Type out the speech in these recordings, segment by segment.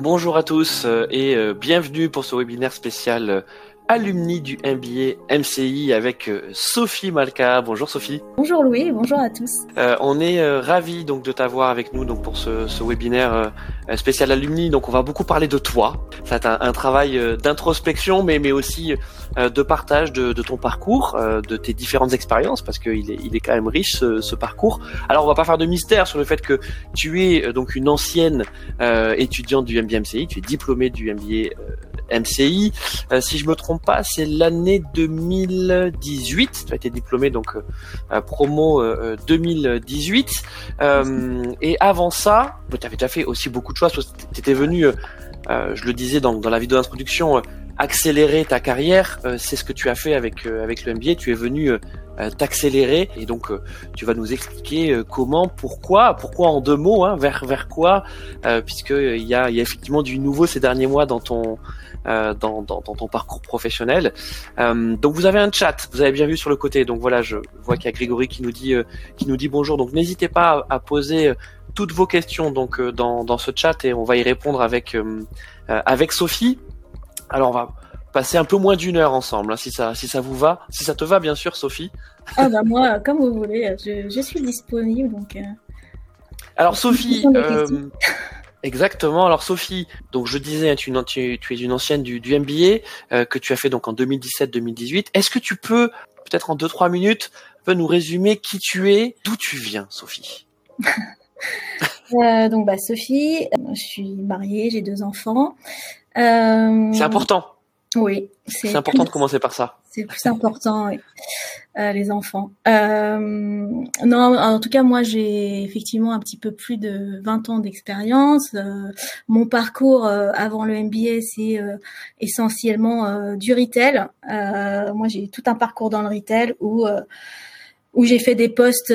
Bonjour à tous euh, et euh, bienvenue pour ce webinaire spécial euh, alumni du MBA MCI avec Sophie Malka. Bonjour Sophie. Bonjour Louis, bonjour à tous. Euh, on est euh, ravis donc de t'avoir avec nous donc pour ce, ce webinaire spécial alumni. Donc on va beaucoup parler de toi. Ça un, un travail d'introspection mais mais aussi de partage de, de ton parcours, de tes différentes expériences parce qu'il est il est quand même riche ce, ce, parcours. Alors on va pas faire de mystère sur le fait que tu es donc une ancienne étudiante du MBA MCI, tu es diplômée du MBA MCI. Euh, si je me trompe pas, c'est l'année 2018. Tu as été diplômé donc euh, promo 2018. Euh, et avant ça, tu avais déjà fait aussi beaucoup de choses. Tu venu, je le disais dans, dans la vidéo d'introduction, accélérer ta carrière. c'est ce que tu as fait avec avec le MBA. Tu es venu t'accélérer et donc tu vas nous expliquer comment, pourquoi, pourquoi en deux mots, hein, vers vers quoi, puisque il y a, y a effectivement du nouveau ces derniers mois dans ton euh, dans, dans, dans, ton parcours professionnel. Euh, donc vous avez un chat, vous avez bien vu sur le côté. Donc voilà, je vois qu'il y a Grégory qui nous dit euh, qui nous dit bonjour. Donc n'hésitez pas à, poser euh, toutes vos questions donc dans, dans ce chat et on va y répondre avec avec Sophie. Alors on va passer un peu moins d'une heure ensemble, hein, si ça si ça vous va, si ça te va bien sûr, Sophie. Ah bah moi, comme vous voulez, je, je suis disponible donc. Alors Sophie. Exactement. Alors Sophie, donc je disais, tu, tu, tu es une ancienne du, du MBA euh, que tu as fait donc en 2017-2018. Est-ce que tu peux, peut-être en deux trois minutes, peut nous résumer qui tu es, d'où tu viens, Sophie? Euh, Donc bah Sophie, je suis mariée, j'ai deux enfants. Euh... C'est important. Oui. C'est important de commencer par ça. C'est plus important, oui. euh, les enfants. Euh, non, en tout cas, moi, j'ai effectivement un petit peu plus de 20 ans d'expérience. Euh, mon parcours euh, avant le MBA, c'est euh, essentiellement euh, du retail. moi, j'ai tout un parcours dans le retail où où j'ai fait des postes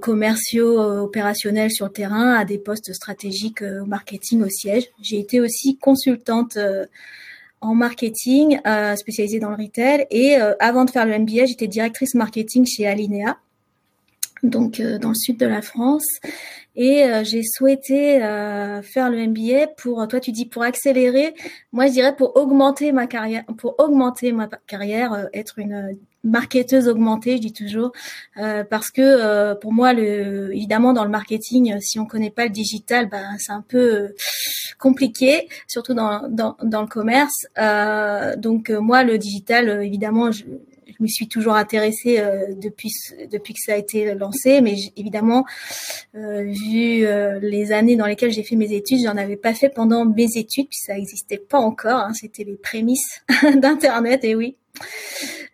commerciaux opérationnels sur le terrain à des postes stratégiques au marketing au siège. J'ai été aussi consultante en marketing, euh, spécialisée dans le retail. Et euh, avant de faire le MBA, j'étais directrice marketing chez Alinea, donc euh, dans le sud de la France. Et euh, j'ai souhaité euh, faire le MBA pour, toi tu dis pour accélérer, moi je dirais pour augmenter ma carrière, pour augmenter ma carrière, être une marketeuse augmentée, je dis toujours, parce que pour moi, le, évidemment dans le marketing, si on connaît pas le digital, ben c'est un peu compliqué, surtout dans, dans, dans le commerce. donc moi, le digital, évidemment, je, je me suis toujours intéressée euh, depuis depuis que ça a été lancé, mais évidemment, euh, vu euh, les années dans lesquelles j'ai fait mes études, j'en avais pas fait pendant mes études, puis ça n'existait pas encore. Hein, C'était les prémices d'Internet, et oui.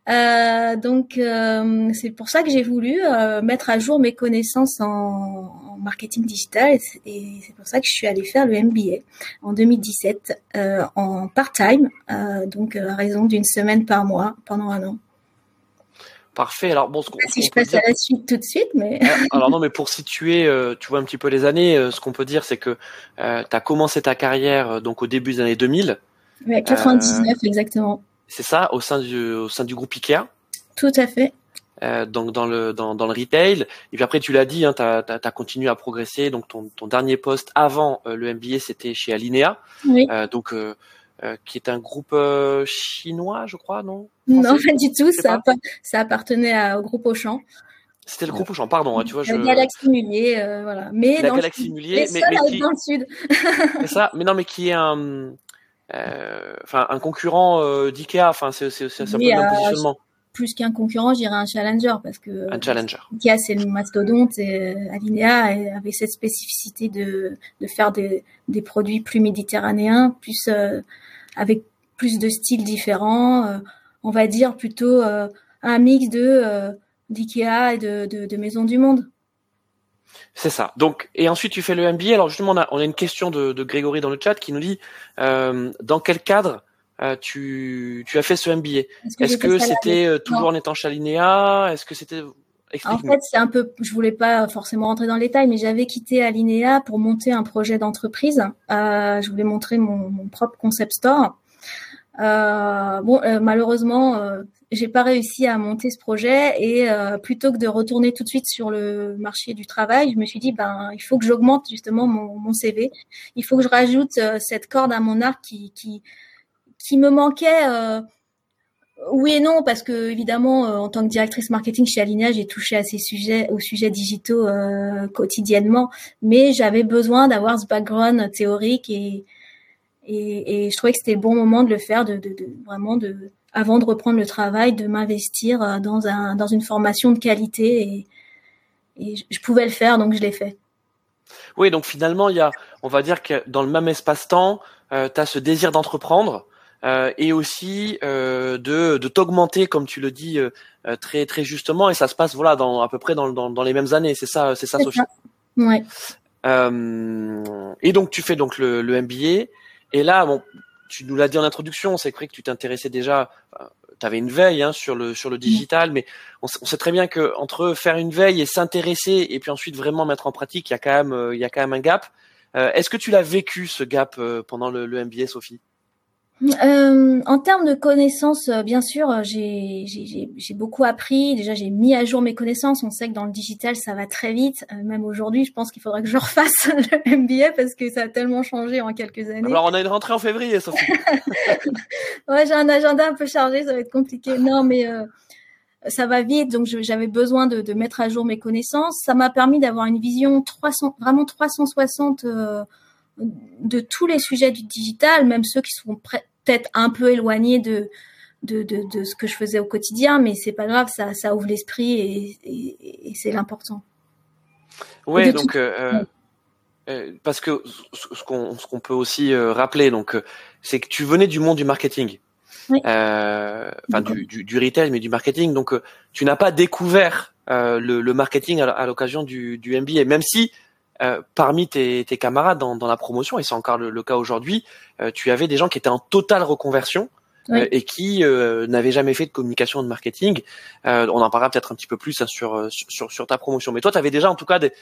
Euh, donc euh, c'est pour ça que j'ai voulu euh, mettre à jour mes connaissances en, en marketing digital et c'est pour ça que je suis allée faire le MBA en 2017 en part-time, donc à raison d'une semaine par mois pendant un an. Parfait. Alors bon, ce qu'on, si je passe à la suite tout de suite, mais ah, alors non, mais pour situer, euh, tu vois un petit peu les années, euh, ce qu'on peut dire, c'est que euh, tu as commencé ta carrière donc au début des années 2000. Ouais, 99 exactement. C'est ça, au sein du au sein du groupe Ikea. Tout à fait. donc dans le dans, dans le retail et puis après tu l'as dit hein, tu as, continué à progresser donc ton, ton dernier poste avant le MBA c'était chez Alinea oui. donc euh, qui est un groupe euh, chinois, je crois, non? Non, pas du tout. Ça, ça, appartenait au groupe Auchan. C'était le groupe Auchan, pardon. Hein, tu vois, la Galaxie Mullier, euh, voilà. Mais la dans Galaxie le Mullier, mais, mais qui... dans le sud. c'est ça. Mais non, mais qui est un, enfin, un concurrent d'Ikea. Enfin, c'est c'est un peu le positionnement plus qu'un concurrent, je dirais un challenger parce que un challenger. Ikea c'est le mastodonte et Alinea avait cette spécificité de, de faire des, des produits plus méditerranéens, plus euh, avec plus de styles différents, euh, on va dire plutôt euh, un mix de euh, d'IKEA et de, de, de Maison du Monde. C'est ça. Donc, et ensuite tu fais le MBA. Alors justement, on a, on a une question de, de Grégory dans le chat qui nous dit euh, dans quel cadre euh, tu, tu as fait ce MBA Est-ce que c'était toujours en étant chez Alinea Est-ce que c'était en fait, c'est un peu, je voulais pas forcément rentrer dans le détail, mais j'avais quitté Alinea pour monter un projet d'entreprise. Euh, je voulais montrer mon, mon, propre concept store. Euh, bon, euh, malheureusement, euh, j'ai pas réussi à monter ce projet et euh, plutôt que de retourner tout de suite sur le marché du travail, je me suis dit ben il faut que j'augmente justement mon, mon, CV, il faut que je rajoute euh, cette corde à mon arc qui qui qui me manquait. Euh, oui et non parce que évidemment en tant que directrice marketing chez Alinea, j'ai touché à ces sujets, aux sujets digitaux quotidiennement, mais j'avais besoin d'avoir ce background théorique et et, et je trouvais que c'était le bon moment de le faire, de, de, de vraiment de avant de reprendre le travail, de m'investir euh, dans, un, dans une formation de qualité et, et je pouvais le faire, donc je l'ai fait. Oui, donc finalement, il y a, on va dire que dans le même espace-temps, euh, tu as ce désir d'entreprendre euh, et aussi euh, de, de t'augmenter, comme tu le dis très très justement, et ça se passe voilà dans à peu près dans, dans, dans les mêmes années, c'est ça, c'est ça, Sophie? Ouais. et donc tu fais donc le, le MBA, et là, bon, tu nous l'as dit en introduction, c'est vrai que tu t'intéressais déjà, tu avais une veille hein, sur le sur le digital, mais on, sait très bien que entre faire une veille et s'intéresser et puis ensuite vraiment mettre en pratique, il y a quand même euh, il y a quand même un gap. Euh, Est-ce que tu l'as vécu ce gap euh, pendant le, le MBA, Sophie? Euh, en termes de connaissances, euh, bien sûr, euh, j'ai beaucoup appris. Déjà, j'ai mis à jour mes connaissances. On sait que dans le digital, ça va très vite. même aujourd'hui, je pense qu'il faudrait que je refasse le MBA parce que ça a tellement changé en quelques années. Alors, on a une rentrée en février, Sophie. ouais, j'ai un agenda un peu chargé, ça va être compliqué. Non, mais ça va vite, donc j'avais besoin de, de, mettre à jour mes connaissances. Ça m'a permis d'avoir une vision 300, vraiment 360 de tous les sujets du digital, même ceux qui sont peut-être un peu éloignés de, de, de, de, ce que je faisais au quotidien, mais c'est pas grave, ça, ça ouvre l'esprit et, et, et c'est l'important. Oui, donc euh, euh, parce que ce qu'on ce qu'on peut aussi euh, rappeler, donc c'est que tu venais du monde du marketing, oui. enfin du, du, du, retail, mais du marketing. Donc tu n'as pas découvert le, le, marketing à l'occasion du, du MBA, même si euh, parmi tes, tes camarades dans, dans, la promotion, et c'est encore le, le cas aujourd'hui, euh, tu avais des gens qui étaient en totale reconversion oui. euh, et qui n'avaient jamais fait de communication de marketing. on en parlera peut-être un petit peu plus hein, sur, sur, sur ta promotion. Mais toi, tu avais déjà en tout cas des,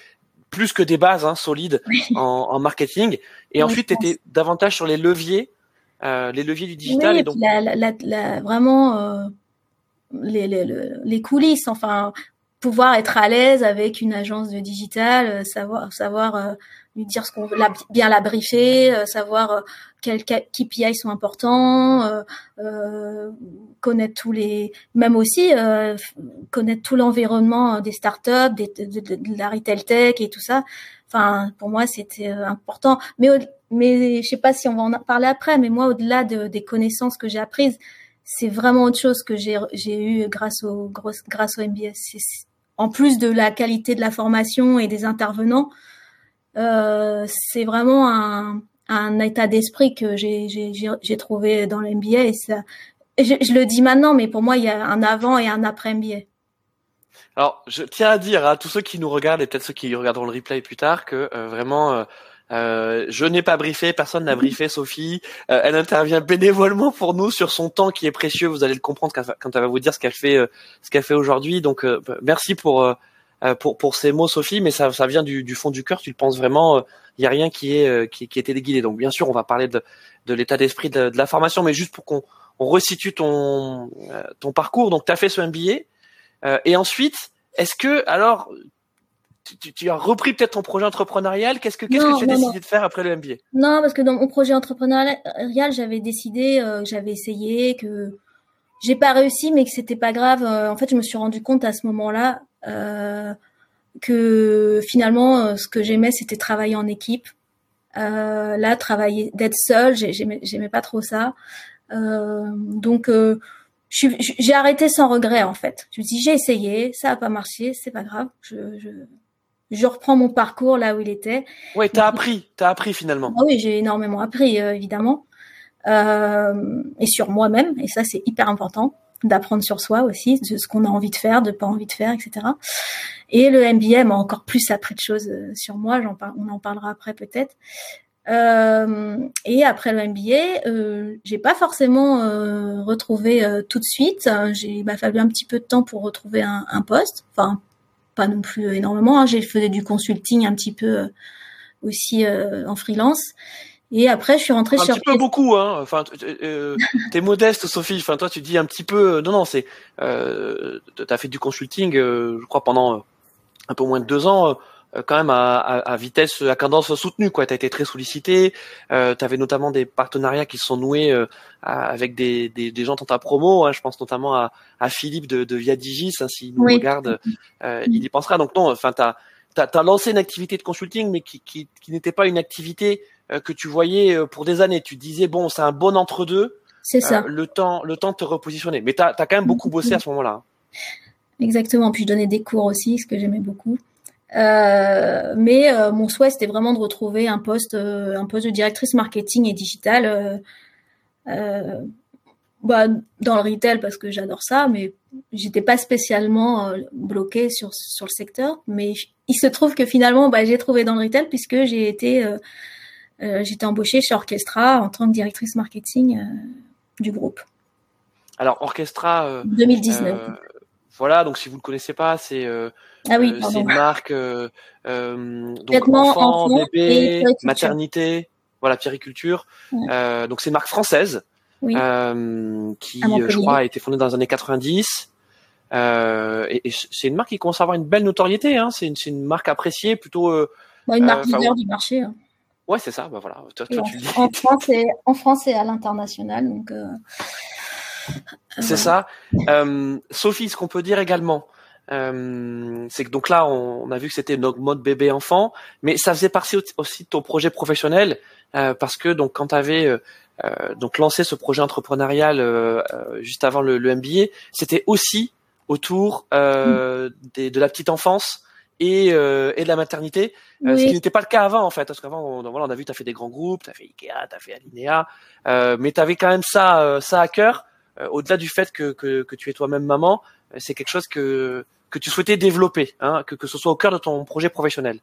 plus que des bases hein, solides oui. en, en, marketing. Et Oui, ensuite, tu étais davantage sur les leviers, les leviers du digital. Oui, et donc, la, la, la, vraiment les, les, les coulisses, enfin pouvoir être à l'aise avec une agence de digital, euh, savoir savoir euh, lui dire ce qu'on veut, bien la briefer, euh, savoir euh, quels KPI sont importants, euh, euh, connaître tous les, même aussi connaître tout l'environnement des startups, de, de, de, la retail tech et tout ça. Enfin, pour moi, c'était important. Mais mais je sais pas si on va en parler après. Mais moi, au-delà de, des connaissances que j'ai apprises, c'est vraiment autre chose que j'ai j'ai eu grâce au grâce au MBS. En plus de la qualité de la formation et des intervenants, euh, c'est vraiment un, un état d'esprit que j'ai trouvé dans l'MBA et ça. Je, je, le dis maintenant, mais pour moi, il y a un avant et un après MBA. Alors, je tiens à dire à tous ceux qui nous regardent et peut-être ceux qui regarderont le replay plus tard que euh, vraiment euh, euh, je n'ai pas briefé, personne n'a briefé Sophie. Euh, elle intervient bénévolement pour nous sur son temps qui est précieux. Vous allez le comprendre quand, elle va vous dire ce qu'elle fait, euh, ce qu'elle fait aujourd'hui. Donc euh, merci pour, euh, pour pour ces mots, Sophie. Mais ça, ça vient du, du fond du cœur. Tu le penses vraiment. Il y a rien qui est qui, qui est téléguidé. Donc bien sûr, on va parler de, de l'état d'esprit de, de, la formation, mais juste pour qu'on on resitue ton ton parcours. Donc tu as fait ce MBA et ensuite, est-ce que alors tu, tu, as repris peut-être ton projet entrepreneurial. Qu'est-ce que, qu'est-ce que tu as non, décidé non. de faire après le MBA Non, parce que dans mon projet entrepreneurial, j'avais décidé, euh, j'avais essayé, que j'ai pas réussi, mais que c'était pas grave. Euh, en fait, je me suis rendu compte à ce moment-là euh, que finalement, euh, ce que j'aimais, c'était travailler en équipe. Euh, là, travailler, d'être seule, j'aimais, j'aimais pas trop ça. donc j'ai arrêté sans regret en fait. Je me dis j'ai essayé, ça a pas marché, c'est pas grave. Je, je, je reprends mon parcours là où il était. Ouais, t'as appris, t'as appris finalement. Ah oui, j'ai énormément appris euh, évidemment, euh, et sur moi-même, et ça c'est hyper important d'apprendre sur soi aussi, de ce qu'on a envie de faire, de pas envie de faire, etc. Et le MBA m'a encore plus appris de choses euh, sur moi. J'en par... on en parlera après peut-être. Euh, et après le MBA, euh, j'ai pas forcément euh, retrouvé tout de suite. J'ai, m'a fallu un petit peu de temps pour retrouver un, un poste. Enfin, pas non plus énormément. Hein. J'ai fait du consulting un petit peu euh, aussi euh, en freelance. Et après, je suis rentrée un chez Un petit peu beaucoup, hein. Enfin, euh, t'es modeste, Sophie. Enfin, toi, tu dis un petit peu. Non, non, c'est. Euh, t'as fait du consulting, je crois, pendant un peu moins de deux ans. Euh, quand même à, à, vitesse, à cadence soutenue. Quoi, t'as été très sollicité. Euh, avais notamment des partenariats qui se sont noués euh, avec des, des, des, gens dans ta promo. Hein, je pense notamment à, à Philippe de, de Viadigis. Hein, S'il nous regarde, euh, il y pensera. Donc non, enfin, t'as as, lancé une activité de consulting, mais qui, qui, qui n'était pas une activité euh, que tu voyais pour des années. Tu disais bon, c'est un bon entre deux. C'est ça. le temps, le temps de te repositionner. Mais t'as as quand même beaucoup bossé à ce moment-là. Hein. Exactement. Puis je donnais des cours aussi, ce que j'aimais beaucoup. Euh, mais euh, mon souhait c'était vraiment de retrouver un poste, euh, un poste de directrice marketing et digital. Bah, dans le retail parce que j'adore ça, mais j'étais pas spécialement bloquée sur sur le secteur. Mais il se trouve que finalement, bah, j'ai trouvé dans le retail puisque j'ai été j'étais embauchée chez Orchestra en tant que directrice marketing du groupe. Alors Orchestra 2019. Voilà, donc si vous ne le connaissez pas, c'est euh, ah oui, euh, une marque euh, donc enfant, bébé, maternité, voilà, périculture. donc c'est une marque française qui, je crois, a été fondée dans les années 90. et, et c'est une marque qui commence à avoir une belle notoriété. Hein. C'est une, une, marque appréciée, plutôt. Bah, une marque leader du marché. Hein. Ouais, c'est ça. Bah voilà. Toi, toi, en, tu en, France et, en France et à l'international, donc. C'est ça. Euh, Sophie, ce qu'on peut dire également, euh, c'est que donc là, on, a vu que c'était notre mode bébé enfant, mais ça faisait partie aussi de ton projet professionnel euh, parce que donc quand tu avais euh, euh, donc lancé ce projet entrepreneurial euh, juste avant le, le MBA, c'était aussi autour mm. des, de la petite enfance et, et de la maternité, ce qui n'était pas le cas avant en fait, parce qu'avant on, voilà, on a vu tu as fait des grands groupes, tu as fait Ikea, tu as fait Alinea, mais tu avais quand même ça ça à cœur au-delà du fait que, que, tu es toi-même maman, euh, c'est quelque chose que, que tu souhaitais développer, hein, que, que ce soit au cœur de ton projet professionnel.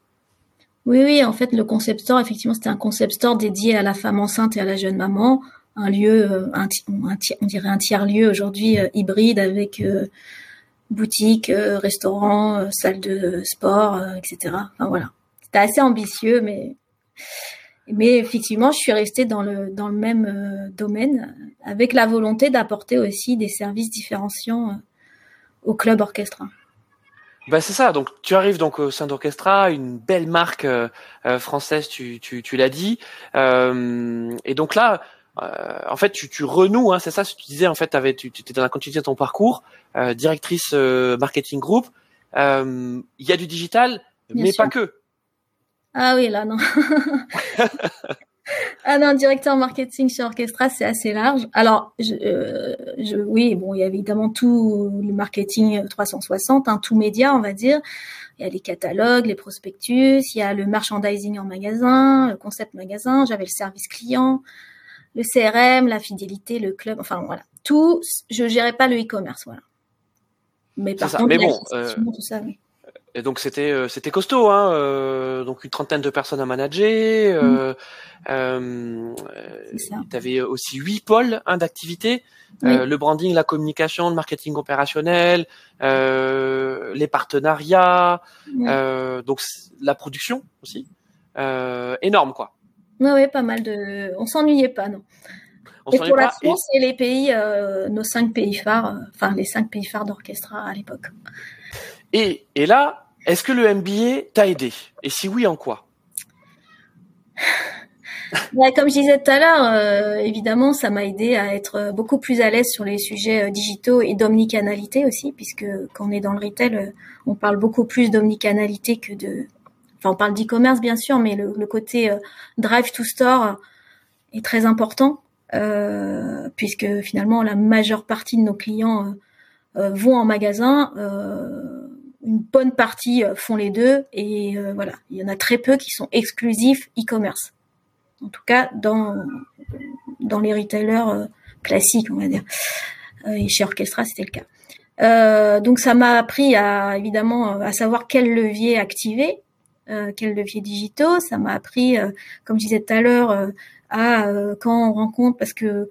Oui, oui, en fait, le concept store, effectivement, c'était un concept store dédié à la femme enceinte et à la jeune maman, un lieu, euh, un, on dirait un tiers lieu aujourd'hui hybride avec boutique, restaurant, salle de sport, etc. Enfin voilà, c'était assez ambitieux, mais mais effectivement, je suis restée dans le dans le même euh, domaine avec la volonté d'apporter aussi des services différenciants euh, au club orchestra. Bah c'est ça. Donc tu arrives donc au sein d'Orchestra, une belle marque euh, française, tu, tu, tu l'as dit. et donc là, en fait, tu, tu renoues. Hein, c'est ça. Ce que tu disais en fait, avais, tu, tu étais dans la continuité de ton parcours, directrice marketing group. Il y a du digital, mais pas que. Ah oui, là, non. ah non, directeur marketing chez Orchestra, c'est assez large. Alors, je, euh, je, oui, bon, il y a évidemment tout le marketing 360, hein, tout média, on va dire. Il y a les catalogues, les prospectus, il y a le merchandising en magasin, le concept magasin, j'avais le service client, le CRM, la fidélité, le club, enfin voilà. Tout, je gérais pas le e-commerce, voilà. Mais par contre, mais bon, euh, tout ça, oui. Et donc c'était euh, c'était costaud, hein, euh, donc une trentaine de personnes à manager. Euh, mm. euh, tu avais aussi huit pôles hein, d'activité le branding, la communication, le marketing opérationnel, les partenariats, donc la production aussi. énorme quoi. Oui, oui, pas mal de. On s'ennuyait pas, non. On et pour la France et... les pays, nos cinq pays phares, enfin les cinq pays phares d'orchestra à l'époque. Et, et là, est-ce que le MBA t'a aidé? Et si oui, en quoi? Comme je disais tout à l'heure, euh, évidemment, ça m'a aidé à être beaucoup plus à l'aise sur les sujets euh, digitaux et d'omnicanalité aussi, puisque quand on est dans le retail, euh, on parle beaucoup plus d'omnicanalité que de... Enfin, on parle d'e-commerce, bien sûr, mais le, côté drive to store est très important, puisque finalement, la majeure partie de nos clients vont en magasin une bonne partie euh, font les deux et euh, voilà, il y en a très peu qui sont exclusifs e-commerce. En tout cas, dans dans les retailers euh, classiques, on va dire. et chez Orchestra, c'était le cas. donc ça m'a appris à évidemment à savoir quel levier activer, quel levier digitaux. Ça m'a appris, comme je disais tout à l'heure, à quand on rencontre parce que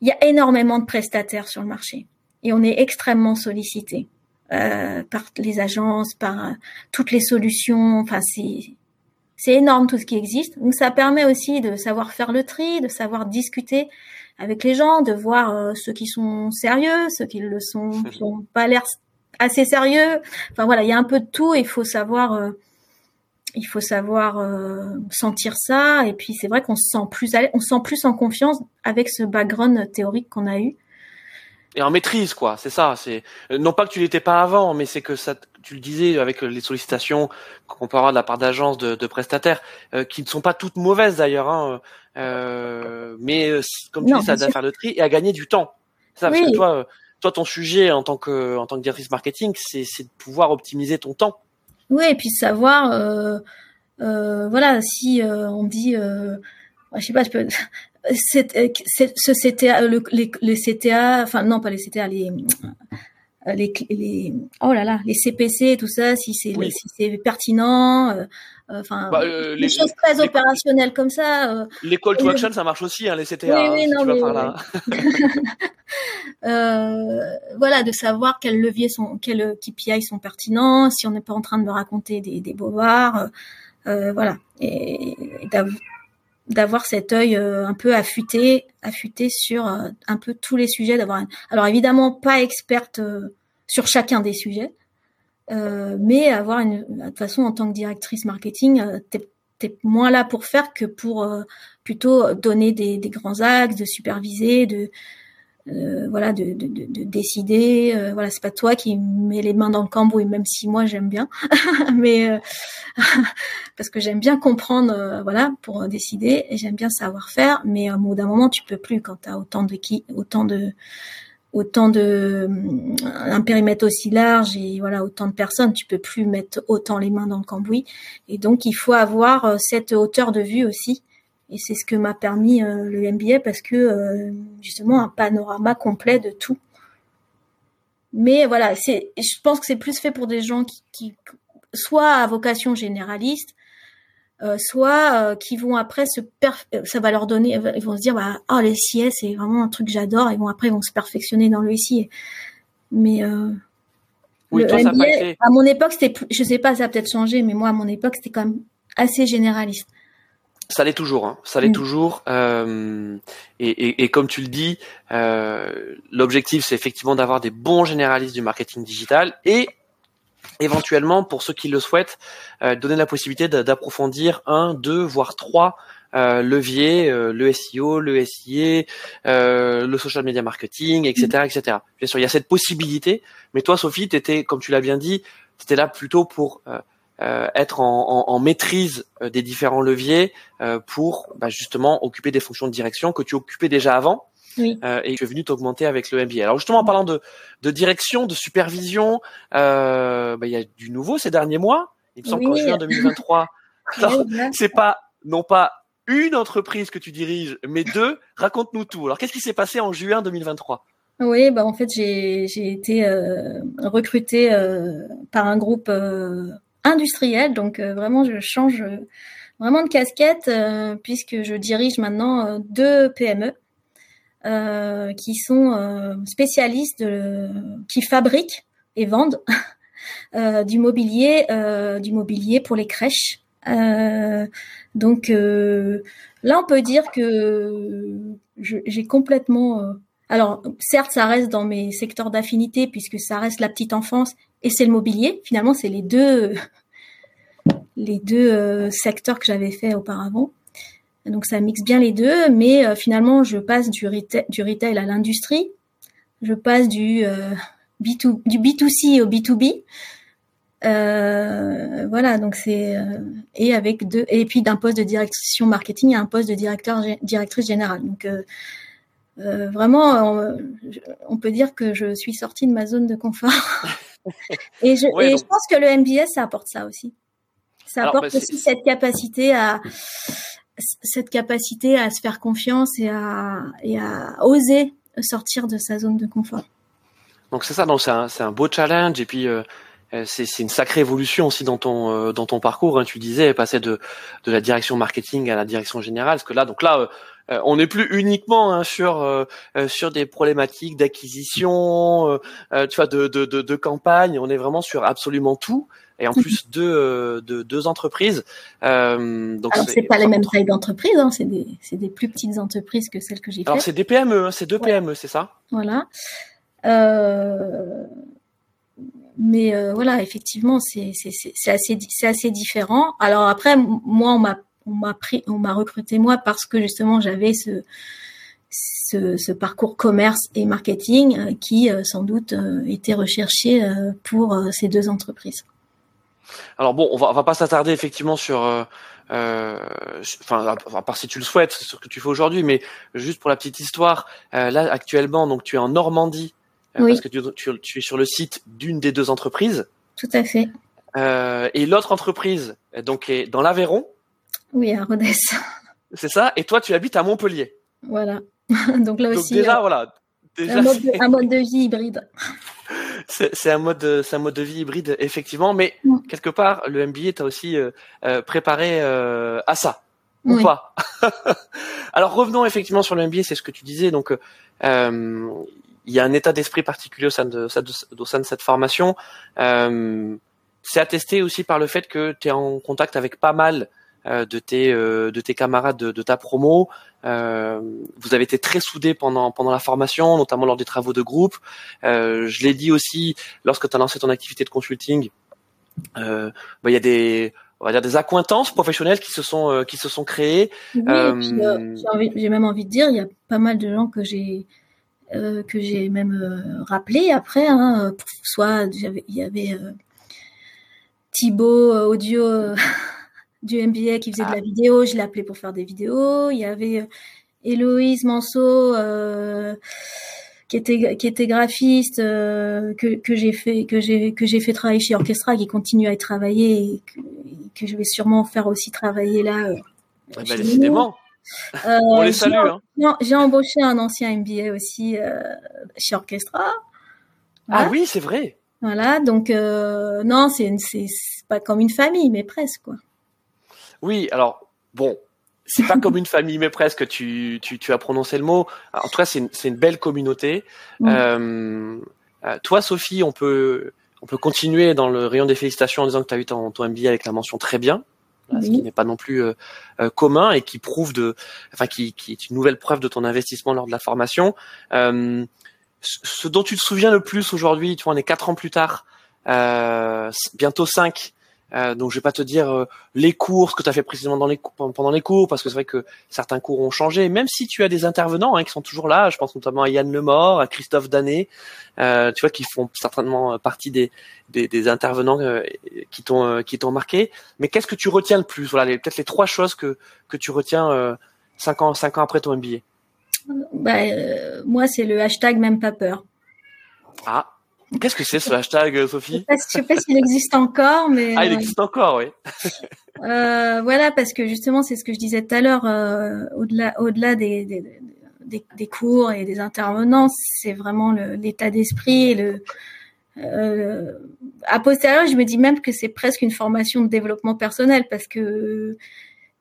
il y a énormément de prestataires sur le marché et on est extrêmement sollicité. Euh, par les agences, par euh, toutes les solutions. Enfin, c'est C'est énorme tout ce qui existe. Donc ça permet aussi de savoir faire le tri, de savoir discuter avec les gens, de voir euh, ceux qui sont sérieux, ceux qui le sont, qui n'ont pas l'air assez sérieux. Enfin voilà, il y a un peu de tout. Il faut savoir, euh, il faut savoir euh, sentir ça. Et puis c'est vrai qu'on se sent plus, on se sent plus en confiance avec ce background théorique qu'on a eu et en maîtrise quoi. C'est ça c'est non pas que tu l'étais pas avant mais c'est que ça tu le disais avec les sollicitations qu'on peut avoir de la part d'agences de, de, prestataires euh, qui ne sont pas toutes mauvaises d'ailleurs hein, euh, mais euh, comme tu dis ça à faire le tri et à gagner du temps. Ça parce que toi toi ton sujet en tant que en tant que directrice marketing c'est c'est de pouvoir optimiser ton temps. Oui et puis savoir euh, voilà si on dit je sais pas je peux c'est, ce CTA, le, les, les, CTA, enfin non pas les CTA, les, les, les oh là là, les CPC, tout ça, si c'est si c'est pertinent, euh, enfin bah, euh, les, choses très opérationnelles comme ça. Euh, les call to action, ça marche aussi, hein, les CTA. Oui, oui, hein, non, mais, là. voilà, de savoir quels leviers sont, quels KPI sont pertinents, si on n'est pas en train de me raconter des, des bobards, voilà, et, et d'avoir cet œil euh, un peu affûté, affûté sur euh, un peu tous les sujets. D'avoir, alors évidemment pas experte euh, sur chacun des sujets, mais avoir une, de toute façon en tant que directrice marketing, t'es es moins là pour faire que pour plutôt donner des, des, grands axes, de superviser, de euh, voilà de, de, de, décider euh, voilà c'est pas toi qui mets les mains dans le cambouis même si moi j'aime bien. Mais euh, parce que j'aime bien comprendre euh, voilà pour décider et j'aime bien savoir faire. Mais au bout d'un moment tu peux plus quand tu as autant de qui autant de autant de un périmètre aussi large et voilà autant de personnes tu peux plus mettre autant les mains dans le cambouis. Et donc il faut avoir cette hauteur de vue aussi et c'est ce que m'a permis euh, le MBA parce que euh, justement un panorama complet de tout. Mais voilà, c'est, je pense que c'est plus fait pour des gens qui, qui soit à vocation généraliste, euh, soit qui vont après se ça va leur donner, ils vont se dire bah oh les SIS c'est vraiment un truc que j'adore, et vont après ils vont se perfectionner dans le SI. Mais oui, le MBA, à mon époque c'était, je sais pas, ça a peut-être changé, mais moi à mon époque c'était quand même assez généraliste. Ça l'est toujours, hein. ça l'est mm. toujours. Euh, et, et, et, comme tu le dis, euh, l'objectif c'est effectivement d'avoir des bons généralistes du marketing digital et éventuellement, pour ceux qui le souhaitent, euh, donner la possibilité d'approfondir un, deux, voire trois euh, leviers, euh, le SEO, le SIA, euh, le social media marketing, etc., mm. etc. Bien sûr, il y a cette possibilité. Mais toi, Sophie, tu étais, comme tu l'as bien dit, c'était là plutôt pour euh, être en, en, en, maîtrise euh, des différents leviers euh, pour bah, justement occuper des fonctions de direction que tu occupais déjà avant. Oui. Euh, et tu es venu t'augmenter avec le MBA. Alors justement en parlant de, de direction, de supervision, euh, bah, il y a du nouveau ces derniers mois. Il me semble qu'en juin 2023, c'est pas non pas une entreprise que tu diriges, mais deux. Raconte-nous tout. Alors qu'est-ce qui s'est passé en juin 2023 oui, bah en fait j'ai j'ai été euh, recrutée par un groupe industrielle. Donc euh, vraiment, je change euh, vraiment de casquette euh, puisque je dirige maintenant deux PME qui sont spécialistes qui fabriquent et vendent du mobilier, du mobilier pour les crèches. donc là, on peut dire que j'ai complètement alors, certes, ça reste dans mes secteurs d'affinité puisque ça reste la petite enfance et c'est le mobilier. Finalement, c'est les deux, les deux euh, secteurs que j'avais fait auparavant. Donc ça mixe bien les deux, mais euh, finalement je passe du retail, du retail à l'industrie, je passe du euh, B2, du B2C au B2B. voilà, donc c'est et avec deux et puis d'un poste de direction marketing à un poste de directeur directrice générale. Donc vraiment, on, peut dire que je suis sortie de ma zone de confort. et je, et je pense que le MBS ça apporte ça aussi. Ça apporte bah, aussi cette capacité à cette capacité à se faire confiance et à, et à oser sortir de sa zone de confort. Donc c'est ça, donc c'est un, un, beau challenge et puis euh, euh, c'est une sacrée évolution aussi dans ton euh, dans ton parcours. Hein, tu disais passer de de la direction marketing à la direction générale, parce que là donc là on n'est plus uniquement hein, sur sur des problématiques d'acquisition, tu vois, de, de, de, de campagne. On est vraiment sur absolument tout. et en plus deux, deux entreprises. Euh, donc Alors c'est pas la même taille d'entreprise, hein, c'est des, des plus petites entreprises que celles que j'ai. Alors c'est des PME, hein, c'est deux PME, c'est ça? Voilà. Euh, mais euh, voilà, effectivement, c'est assez, assez différent. Alors après, moi, on m'a on m'a pris, on m'a recruté moi parce que justement j'avais ce, ce, ce, parcours commerce et marketing euh, qui euh, sans doute était recherché pour ces deux entreprises. Alors bon, on va, on va pas s'attarder effectivement sur, euh, enfin, à part si tu le souhaites, ce que tu fais aujourd'hui, mais juste pour la petite histoire, là actuellement, donc tu es en Normandie euh, parce que tu, tu, es sur le site d'une des deux entreprises. Tout à fait. Euh, et l'autre entreprise, donc, est dans l'Aveyron. Oui, à Rodez. C'est ça. Et toi, tu habites à Montpellier. Voilà. donc là aussi. Donc déjà, euh, voilà. Déjà, un, mode de, un, mode de, vie hybride. C'est un mode, un mode de vie hybride effectivement, mais mm. quelque part, le MBA t'a aussi euh, euh, préparé euh, à ça ou pas. Alors revenons effectivement sur le MBA, c'est ce que tu disais. Donc il y a un état d'esprit particulier au sein de, au sein de cette formation. C'est attesté aussi par le fait que tu es en contact avec pas mal de tes euh, de tes camarades de, de ta promo. Euh, vous avez été très soudés pendant pendant la formation, notamment lors des travaux de groupe. Euh, je l'ai dit aussi lorsque tu as lancé ton activité de consulting. Euh, bah, il y a des on va dire des accointances professionnelles qui se sont qui se sont créées. Oui, j'ai même envie de dire, il y a pas mal de gens que j'ai euh, que j'ai même euh, rappelé après. Hein, soit il y avait euh, Thibaut Audio du MBA qui faisait de la ah. vidéo, je l'ai appelé pour faire des vidéos. Il y avait Héloïse Manceau qui était qui était graphiste que, que j'ai fait que j'ai que j'ai fait travailler chez Orchestra qui continue à y travailler et que, je vais sûrement faire aussi travailler là. Ah bah, décidément. Euh, On les salue. Hein. Non, j'ai embauché un ancien MBA aussi euh, chez Orchestra. Ah oui, c'est vrai. Voilà, donc euh, non, c'est c'est pas comme une famille, mais presque quoi. Oui, alors bon, c'est pas comme une famille, mais presque. Tu, tu, tu as prononcé le mot. En tout cas, c'est une, une belle communauté. Euh, toi, Sophie, on peut, on peut continuer dans le rayon des félicitations en disant que tu as eu ton, ton MBA avec la mention très bien ce qui n'est pas non plus euh, euh, commun et qui prouve de, enfin qui, qui, est une nouvelle preuve de ton investissement lors de la formation. Euh, ce dont tu te souviens le plus aujourd'hui, tu vois, on est quatre ans plus tard, bientôt cinq, euh, donc je vais pas te dire euh, les cours, ce que tu as fait précisément dans les pendant les cours, parce que c'est vrai que certains cours ont changé. Même si tu as des intervenants hein, qui sont toujours là, je pense notamment à Yann Lemort, à Christophe Danet, euh, tu vois, qui font certainement partie des, des, des intervenants euh, qui t'ont qui t'ont marqué. Mais qu'est-ce que tu retiens le plus? Voilà, peut-être les trois choses que que tu retiens cinq ans cinq ans après ton MBA. Bah, moi, c'est le hashtag même pas peur. Ah, Qu'est-ce que c'est ce hashtag, euh, Sophie Je sais pas, s'il existe encore, mais ah, il euh, existe encore, oui. euh, voilà, parce que justement, c'est ce que je disais tout à l'heure. Euh, au-delà, au-delà des, des, des, des, cours et des intervenants, c'est vraiment l'état d'esprit et le. Euh, à posteriori, je me dis même que c'est presque une formation de développement personnel parce que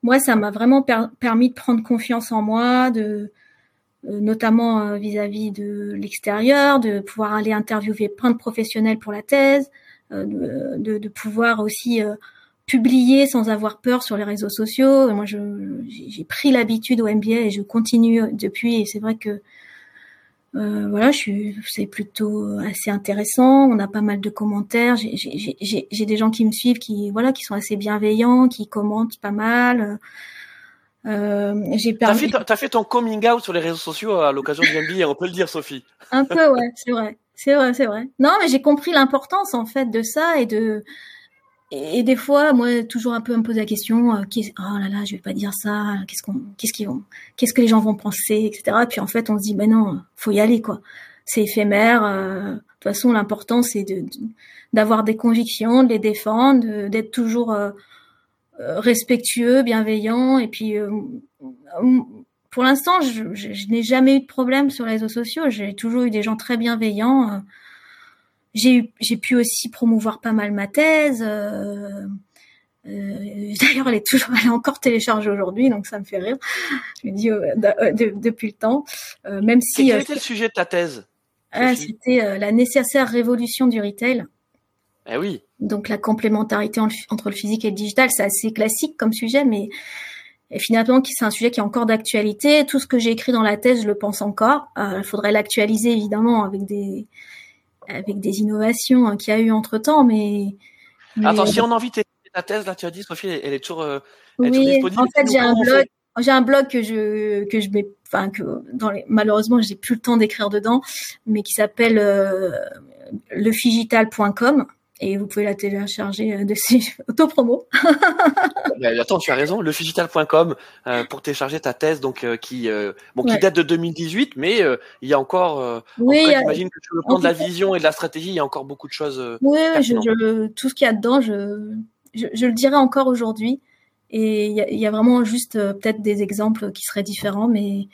moi, ça m'a vraiment permis de prendre confiance en moi, de notamment euh, vis-à-vis de l'extérieur, de pouvoir aller interviewer plein de professionnels pour la thèse, euh, de, de, pouvoir aussi publier sans avoir peur sur les réseaux sociaux. moi, j'ai pris l'habitude au MBA et je continue depuis. Et c'est vrai que euh, voilà, c'est plutôt assez intéressant. On a pas mal de commentaires. J'ai des gens qui me suivent, qui voilà, qui sont assez bienveillants, qui commentent pas mal. Euh, j'ai perdu. T'as fait, fait, ton coming out sur les réseaux sociaux à l'occasion du MBA, on peut le dire, Sophie. Un peu, ouais, c'est vrai, c'est vrai, c'est vrai. Non, mais j'ai compris l'importance en fait de ça et de et, des fois, moi, toujours un peu me poser la question, euh, oh là là, je vais pas dire ça, qu'est-ce qu'on, qu'est-ce qu'ils vont, qu'est-ce que les gens vont penser, etc. Puis en fait, on se dit, ben non, faut y aller quoi. C'est éphémère. Euh, de toute façon, l'important c'est de d'avoir des convictions, de les défendre, d'être toujours euh, respectueux, bienveillant. Et puis, euh, pour l'instant, je, je, n'ai jamais eu de problème sur les réseaux sociaux. J'ai toujours eu des gens très bienveillants. J'ai eu, j'ai pu aussi promouvoir pas mal ma thèse. Euh, D'ailleurs, elle est toujours, elle est encore téléchargée aujourd'hui, donc ça me fait rire. Je me dis depuis le temps, même si. quel était le sujet de ta thèse ah, C'était la nécessaire révolution du retail. Eh oui. Donc la complémentarité entre le physique et le digital, c'est assez classique comme sujet, mais finalement c'est un sujet qui est encore d'actualité. Tout ce que j'ai écrit dans la thèse, je le pense encore. Il faudrait l'actualiser évidemment avec des avec des innovations hein, qu'il y a eu entre temps, mais, Attends, si on a envie de ta thèse, là, tu as dit, Sophie, elle est toujours, oui, disponible. En fait, j'ai un blog j'ai un blog que je que je mets enfin que dans les malheureusement j'ai plus le temps d'écrire dedans mais qui s'appelle euh, lefigital.com et vous pouvez la télécharger euh, dessus auto-promo. attends, tu as raison, lefigital.com euh, pour télécharger ta thèse donc euh, qui euh, bon qui date de 2018 mais il y a encore oui, j'imagine que sur le plan de la vision et de la stratégie, il y a encore beaucoup de choses Oui, je, je, tout ce qu'il y a dedans, je, je, je le dirai encore aujourd'hui. Et il y a, vraiment juste peut-être des exemples qui seraient différents, mais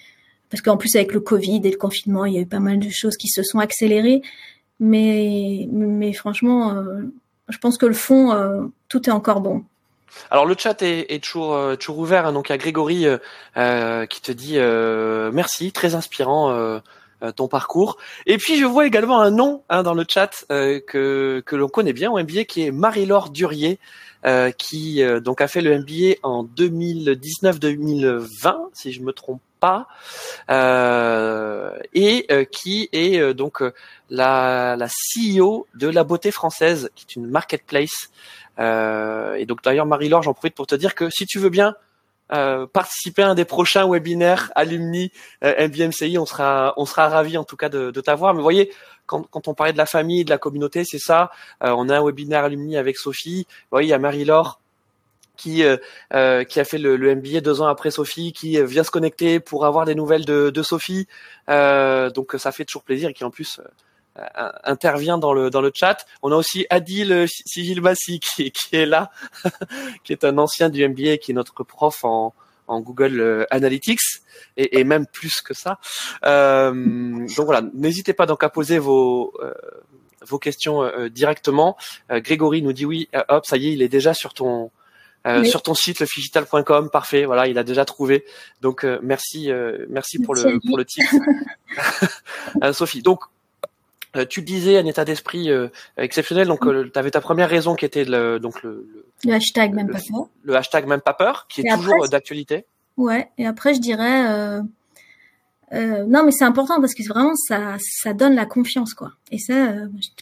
parce qu'en plus avec le Covid et le confinement, il y a eu pas mal de choses qui se sont accélérées. Mais, franchement, euh, je pense que le fond, euh, tout est encore bon. Alors le chat est, toujours, toujours ouvert, hein. donc il y a Grégory qui te dit merci, très inspirant ton parcours. Et puis je vois également un nom hein, dans le chat que, que l'on connaît bien au MBA qui est Marie-Laure Durier. Euh, qui euh, donc a fait le MBA en 2019-2020, si je me trompe pas, euh, et qui est donc la, la CEO de la beauté française, qui est une marketplace. et donc d'ailleurs Marie-Laure, j'en profite pour te dire que si tu veux bien participer à un des prochains webinaires alumni euh, MBMCI, on sera on sera ravi en tout cas de, de t'avoir. Mais voyez, quand, on parlait de la famille, de la communauté, c'est ça. Euh, on a un webinaire alumni avec Sophie. Vous voyez, il y a Marie-Laure qui euh, euh, qui a fait le, le, MBA deux ans après Sophie, qui vient se connecter pour avoir des nouvelles de, de Sophie. donc ça fait toujours plaisir et qui en plus intervient dans le dans le chat. On a aussi Adil Sigilbassi qui, qui est là, qui est un ancien du MBA, qui est notre prof en en Google euh, Analytics et, et, même plus que ça. Euh, donc voilà, n'hésitez pas donc à poser vos euh, vos questions euh, directement. Grégory nous dit oui, hop, ça y est, il est déjà sur ton sur ton site lefigital.com, parfait. Voilà, il a déjà trouvé. Donc merci, merci pour le pour le tip, Sophie. Donc euh, tu disais un état d'esprit euh, exceptionnel. Donc, euh, tu avais ta première raison qui était le, donc le, le, hashtag même pas peur. Le hashtag même pas peur, qui est toujours d'actualité. Ouais. Et après, je dirais, non, mais c'est important parce que vraiment, ça, ça donne la confiance, quoi. Et ça,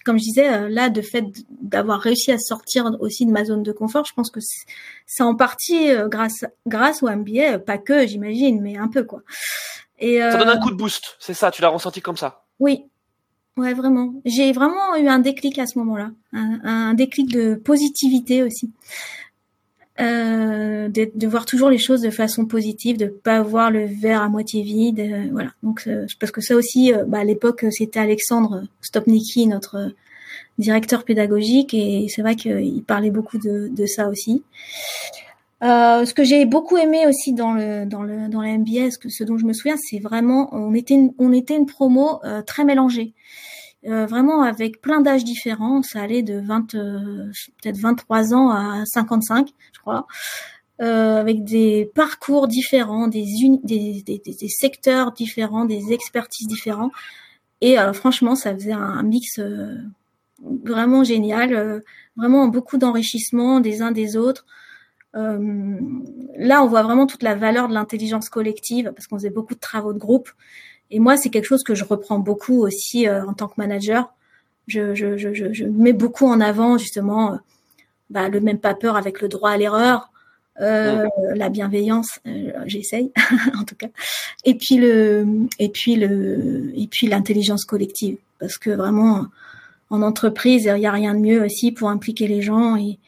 comme je disais, là, de fait d'avoir réussi à sortir aussi de ma zone de confort, je pense que c'est en partie grâce, grâce au MBA, pas que, j'imagine, mais un peu, quoi. Et ça donne un coup de boost, c'est ça. Tu l'as ressenti comme ça. Oui, Ouais, vraiment. J'ai vraiment eu un déclic à ce moment-là, un, déclic de positivité aussi. Euh, de, voir toujours les choses de façon positive, de pas voir le verre à moitié vide, euh, voilà. Donc euh, parce que ça aussi, bah, à l'époque c'était Alexandre Stopnicki, notre directeur pédagogique, et c'est vrai qu'il parlait beaucoup de, ça aussi. ce que j'ai beaucoup aimé aussi dans le dans le dans la MBS, ce dont je me souviens, c'est vraiment on était on était une promo très mélangée. Euh, vraiment avec plein d'âges différents. Ça allait de 20, euh, peut-être 23 ans à 55, je crois. Euh, avec des parcours différents, des, des, des, des, secteurs différents, des expertises différents. Et franchement, ça faisait un, mix vraiment génial, vraiment beaucoup d'enrichissement des uns des autres. là, on voit vraiment toute la valeur de l'intelligence collective parce qu'on faisait beaucoup de travaux de groupe. Et moi, c'est quelque chose que je reprends beaucoup aussi euh, en tant que manager. Je, je, je, je, mets beaucoup en avant justement euh, bah, le même pas peur avec le droit à l'erreur, euh, la bienveillance, euh, j'essaye en tout cas, et puis le et puis le et puis l'intelligence collective. Parce que vraiment en entreprise il n'y a rien de mieux aussi pour impliquer les gens et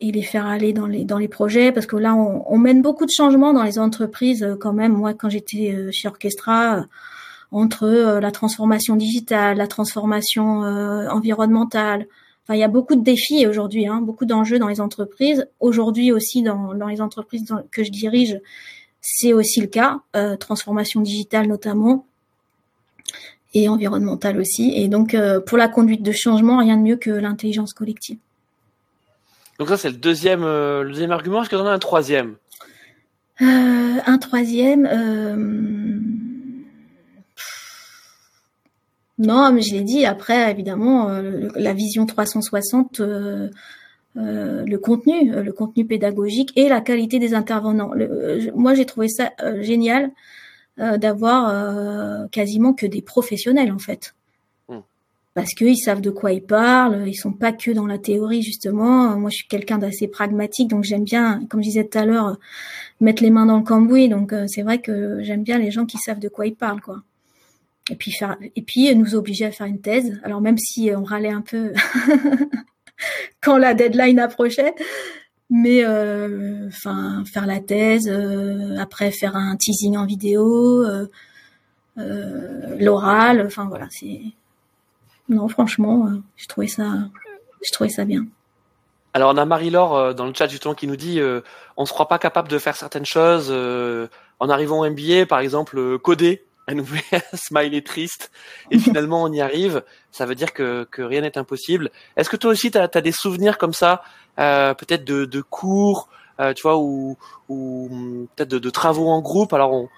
et les faire aller dans les dans les projets parce que là on, on mène beaucoup de changements dans les entreprises euh, quand même. Moi quand j'étais euh, chez Orchestra euh, entre la transformation digitale la transformation environnementale enfin il y a beaucoup de défis aujourd'hui hein, beaucoup d'enjeux dans les entreprises. Aujourd'hui aussi dans dans les entreprises que je dirige c'est aussi le cas transformation digitale notamment et environnementale aussi. Et donc pour la conduite de changement rien de mieux que l'intelligence collective donc ça, c'est le deuxième, euh, le deuxième argument. Est-ce que tu en as un troisième? Euh, Un troisième. Euh... Non, mais je l'ai dit. Après, évidemment, la vision 360 euh, le contenu, euh, le contenu pédagogique et la qualité des intervenants. Euh, moi, j'ai trouvé ça génial d'avoir quasiment que des professionnels en fait. Parce qu'ils savent de quoi ils parlent. Ils sont pas que dans la théorie justement. Moi, je suis quelqu'un d'assez pragmatique, donc j'aime bien, comme je disais tout à l'heure, mettre les mains dans le cambouis. Donc c'est vrai que j'aime bien les gens qui savent de quoi ils parlent, quoi et puis faire et puis nous obliger à faire une thèse alors même si on râlait un peu quand la deadline approchait. Mais euh, enfin, faire la thèse, euh, après faire un teasing en vidéo, euh, l'oral, enfin voilà, c'est non franchement, je trouvais ça, je trouvais ça bien. Alors on a Marie-Laure dans le chat justement qui nous dit on se croit pas capable de faire certaines choses en arrivant au MBA par exemple coder elle nous met un smiley triste et finalement on y arrive, ça veut dire que, que rien n'est impossible. Est-ce que toi aussi tu as, des souvenirs comme ça, euh, peut-être de, de, cours, euh, tu vois, ou, ou peut-être de, de, travaux en groupe? Alors on,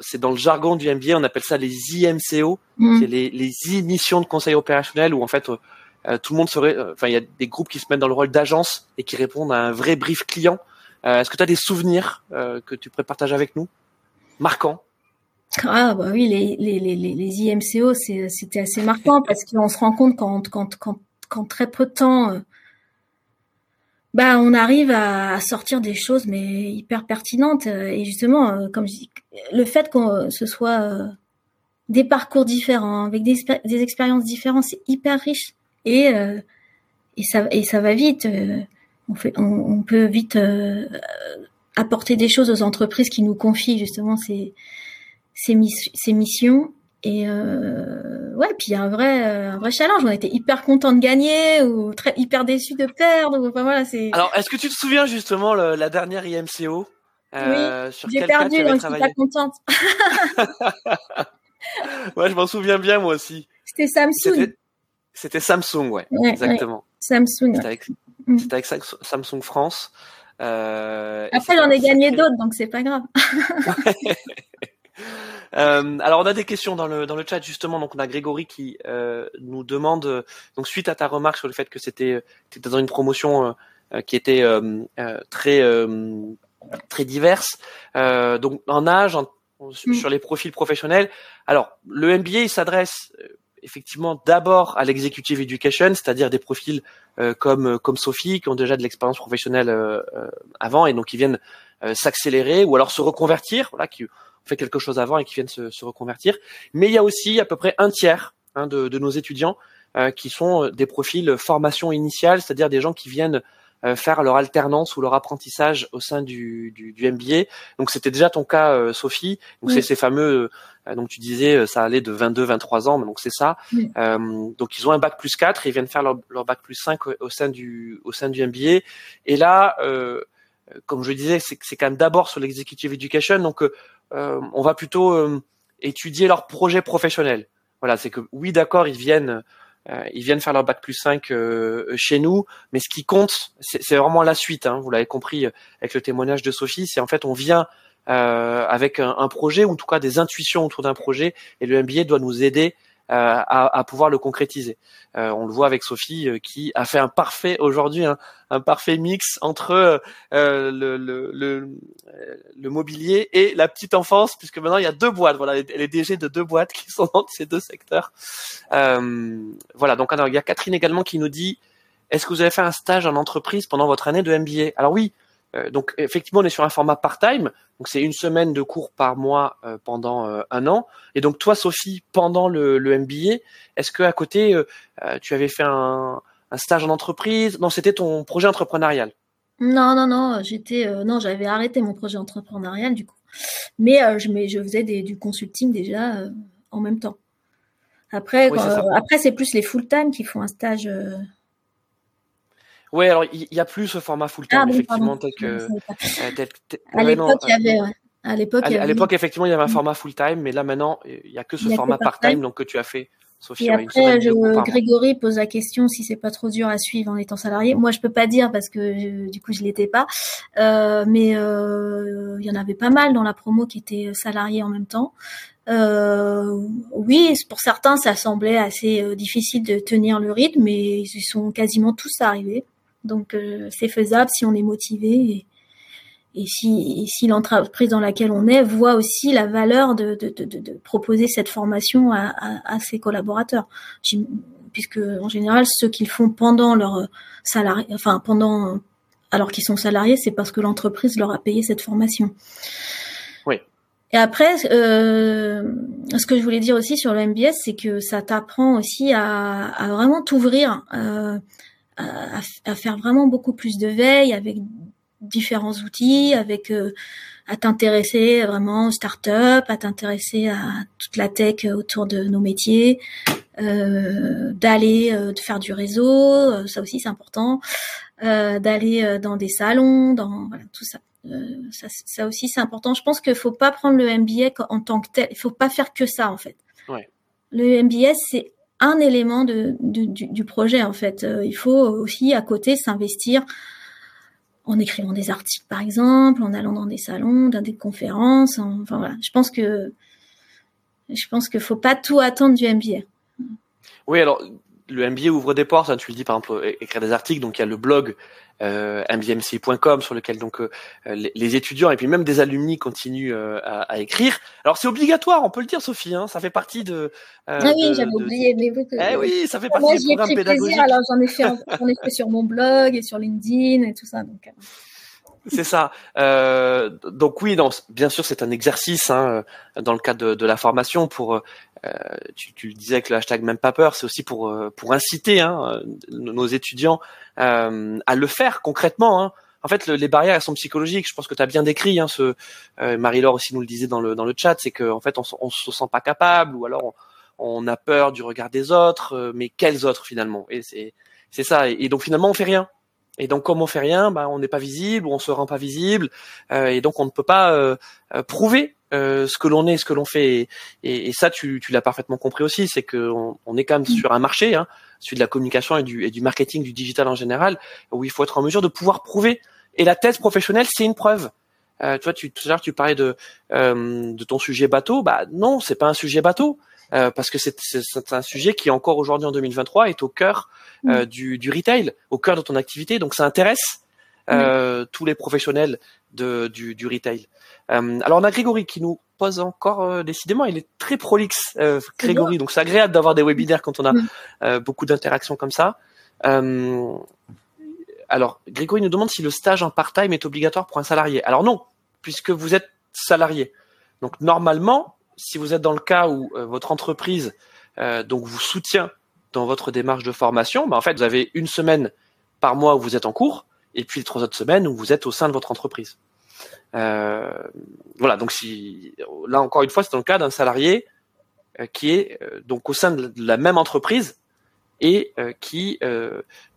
c'est dans le jargon du MBA, on appelle ça les IMCO, mm. c'est les, les missions de conseil opérationnel où en fait euh, tout le monde serait, euh, enfin il y a des groupes qui se mettent dans le rôle d'agence et qui répondent à un vrai brief client. Euh, est-ce que tu as des souvenirs que tu pourrais partager avec nous, marquants ah bah oui, les, les, les, les IMCO, c'était assez marquant parce qu'on se rend compte quand, quand, quand, quand très peu de temps, euh, bah on arrive à, sortir des choses mais hyper pertinentes et justement, euh, comme je dis, le fait que ce soit euh, des parcours différents avec des, expériences différentes, c'est hyper riche et et ça et ça va vite. on fait, on, peut vite apporter des choses aux entreprises qui nous confient justement ces ses, missions. Et euh, ouais, puis il y a un vrai, un vrai challenge. On était hyper content de gagner ou très hyper déçu de perdre. Enfin voilà, c'est. Alors, est-ce que tu te souviens justement la dernière IMCO euh, Oui, j'ai perdu, donc je suis pas contente. ouais, je m'en souviens bien moi aussi. C'était Samsung. C'était Samsung, ouais, exactement. Samsung. C'était avec, avec, Samsung France. Euh, Après, j'en ai gagné d'autres, donc c'est pas grave. Euh, alors on a des questions dans le dans le chat justement. Donc on a Grégory qui euh, nous demande donc suite à ta remarque sur le fait que c'était dans une promotion euh, qui était très très diverse. donc en âge, mm. sur les profils professionnels. Alors le MBA il s'adresse effectivement d'abord à l'executive education, c'est-à-dire des profils comme comme Sophie qui ont déjà de l'expérience professionnelle avant et donc qui viennent s'accélérer ou alors se reconvertir, voilà, qui fait quelque chose avant et qui viennent se, se reconvertir. Mais il y a aussi à peu près un tiers hein, de, de, nos étudiants euh, qui sont euh, des profils formation initiale, c'est-à-dire des gens qui viennent euh, faire leur alternance ou leur apprentissage au sein du, du, du MBA. Donc c'était déjà ton cas, Sophie. Donc c'est ces fameux, donc tu disais, ça allait de 22, 23 ans, mais donc c'est ça. donc ils ont un bac plus 4, ils viennent faire leur, leur bac plus 5 au, sein du au sein du MBA. Et là, comme je disais, c'est quand même d'abord sur l'executive education. Donc euh, on va plutôt euh, étudier leur projet professionnel. Voilà, c'est que oui, d'accord, ils viennent, euh, ils viennent faire leur bac plus 5 chez nous, mais ce qui compte, c'est vraiment la suite. Hein, vous l'avez compris avec le témoignage de Sophie, c'est en fait on vient avec un, un, projet ou en tout cas des intuitions autour d'un projet, et le MBA doit nous aider euh, à, pouvoir le concrétiser. Euh, on le voit avec Sophie euh, qui a fait un parfait aujourd'hui un, parfait mix entre le, le, le, mobilier et la petite enfance puisque maintenant il y a deux boîtes. Voilà, elle est DG de deux boîtes qui sont dans ces deux secteurs. voilà, donc il y a Catherine également qui nous dit est-ce que vous avez fait un stage en entreprise pendant votre année de MBA Alors oui, donc effectivement, on est sur un format part-time, donc c'est une semaine de cours par mois euh, pendant euh, un an. Et donc toi, Sophie, pendant le, le MBA, est-ce que à côté, tu avais fait un, un, stage en entreprise? Non, c'était ton projet entrepreneurial. Non, non, non, j'étais, non, j'avais arrêté mon projet entrepreneurial du coup, mais je, mais je faisais des, du consulting déjà en même temps. Après, après c'est plus les full-time qui font un stage Ouais, alors il y, a plus ce format full time, ah, effectivement, tel que. Euh, à l'époque, il y avait. Ouais. À l'époque, à l'époque, effectivement, il y avait un format full time, mais là maintenant, il y a que ce format part time, donc que tu as fait. Sophie, et après, je, Grégory pose la question si c'est pas trop dur à suivre en étant salarié. Moi, je peux pas dire parce que du coup, je l'étais pas. Euh, mais euh, il y en avait pas mal dans la promo qui étaient salariés en même temps. Euh, oui, pour certains, ça semblait assez euh, difficile de tenir le rythme, mais ils sont quasiment tous arrivés. Donc euh, c'est faisable si on est motivé et, et si, si l'entreprise dans laquelle on est voit aussi la valeur de, de, de, de proposer cette formation à, à, à ses collaborateurs. Puisque en général, ceux qui le font pendant leur salarié, enfin pendant alors qu'ils sont salariés, c'est parce que l'entreprise leur a payé cette formation. Et après, euh, ce que je voulais dire aussi sur le MBS, c'est que ça t'apprend aussi à, à vraiment t'ouvrir, euh, à, à, faire vraiment beaucoup plus de veille avec différents outils, avec euh, à t'intéresser vraiment aux startups, à t'intéresser à toute la tech autour de nos métiers, euh, d'aller euh, de faire du réseau, euh, ça aussi c'est important, d'aller dans des salons, dans voilà, tout ça. Euh, ça, ça, aussi c'est important. Je pense qu'il faut pas prendre le MBA en tant que tel. Il faut pas faire que ça en fait. Ouais. Le MBS c'est un élément du, projet en fait. Euh, il faut aussi à côté s'investir en écrivant des articles par exemple, en allant dans des salons, dans des conférences. enfin voilà. Je pense que je pense qu'il faut pas tout attendre du MBA. Oui alors le MBA ouvre des portes. Hein, tu le dis par exemple écrire des articles. Donc il y a le blog euh, mbmc.com sur lequel donc euh, les, étudiants et puis même des alumni continuent euh, à, à, écrire. Alors c'est obligatoire, on peut le dire, Sophie. Hein, ça fait partie de. Euh, ah oui, j'avais oublié. Mais vous, eh oui, ça fait partie du programme pédagogique. Plaisir, alors j'en ai fait, j'en ai fait sur mon blog et sur LinkedIn et tout ça. Donc. C'est ça. Euh, donc oui, non, bien sûr, c'est un exercice hein, dans le cadre de, de la formation pour tu, tu, disais que le hashtag même pas peur, c'est aussi pour euh, pour inciter hein, nos étudiants euh, à le faire concrètement. Hein. En fait, le, les barrières elles sont psychologiques. Je pense que tu as bien décrit. Hein, ce Marie-Laure aussi nous le disait dans le dans le chat, c'est qu'en fait on, on se sent pas capable ou alors on, on, a peur du regard des autres. mais quels autres finalement? Et c'est c'est ça. Et, donc finalement on fait rien. Et donc, comme on fait rien, bah, on n'est pas visible, on se rend pas visible, euh, et donc on ne peut pas euh, prouver euh, ce que l'on est, ce que l'on fait. Et, et, ça, tu, tu l'as parfaitement compris aussi, c'est qu'on on est quand même sur un marché, hein, celui de la communication et du, et du marketing, du digital en général, où il faut être en mesure de pouvoir prouver. Et la thèse professionnelle, c'est une preuve. Euh, tu vois, tu, tout à l'heure, tu parlais de, euh, de ton sujet bateau. Bah non, c'est pas un sujet bateau. Euh, parce que c'est un sujet qui encore aujourd'hui en 2023 est au cœur euh, du, du, retail, au cœur de ton activité. Donc ça intéresse euh, tous les professionnels de, du, du retail. Euh, alors on a Grégory qui nous pose encore euh, décidément, il est très prolixe, euh, Grégory. Donc c'est agréable d'avoir des webinaires quand on a mm. beaucoup d'interactions comme ça. alors Grégory nous demande si le stage en part-time est obligatoire pour un salarié. Alors non, puisque vous êtes salarié. Donc normalement, si vous êtes dans le cas où votre entreprise donc vous soutient dans votre démarche de formation, bah, en fait vous avez une semaine par mois où vous êtes en cours et puis les trois autres semaines où vous êtes au sein de votre entreprise. Euh, voilà, donc si là encore une fois, c'est dans le cas d'un salarié euh, qui est euh, donc au sein de la même entreprise et qui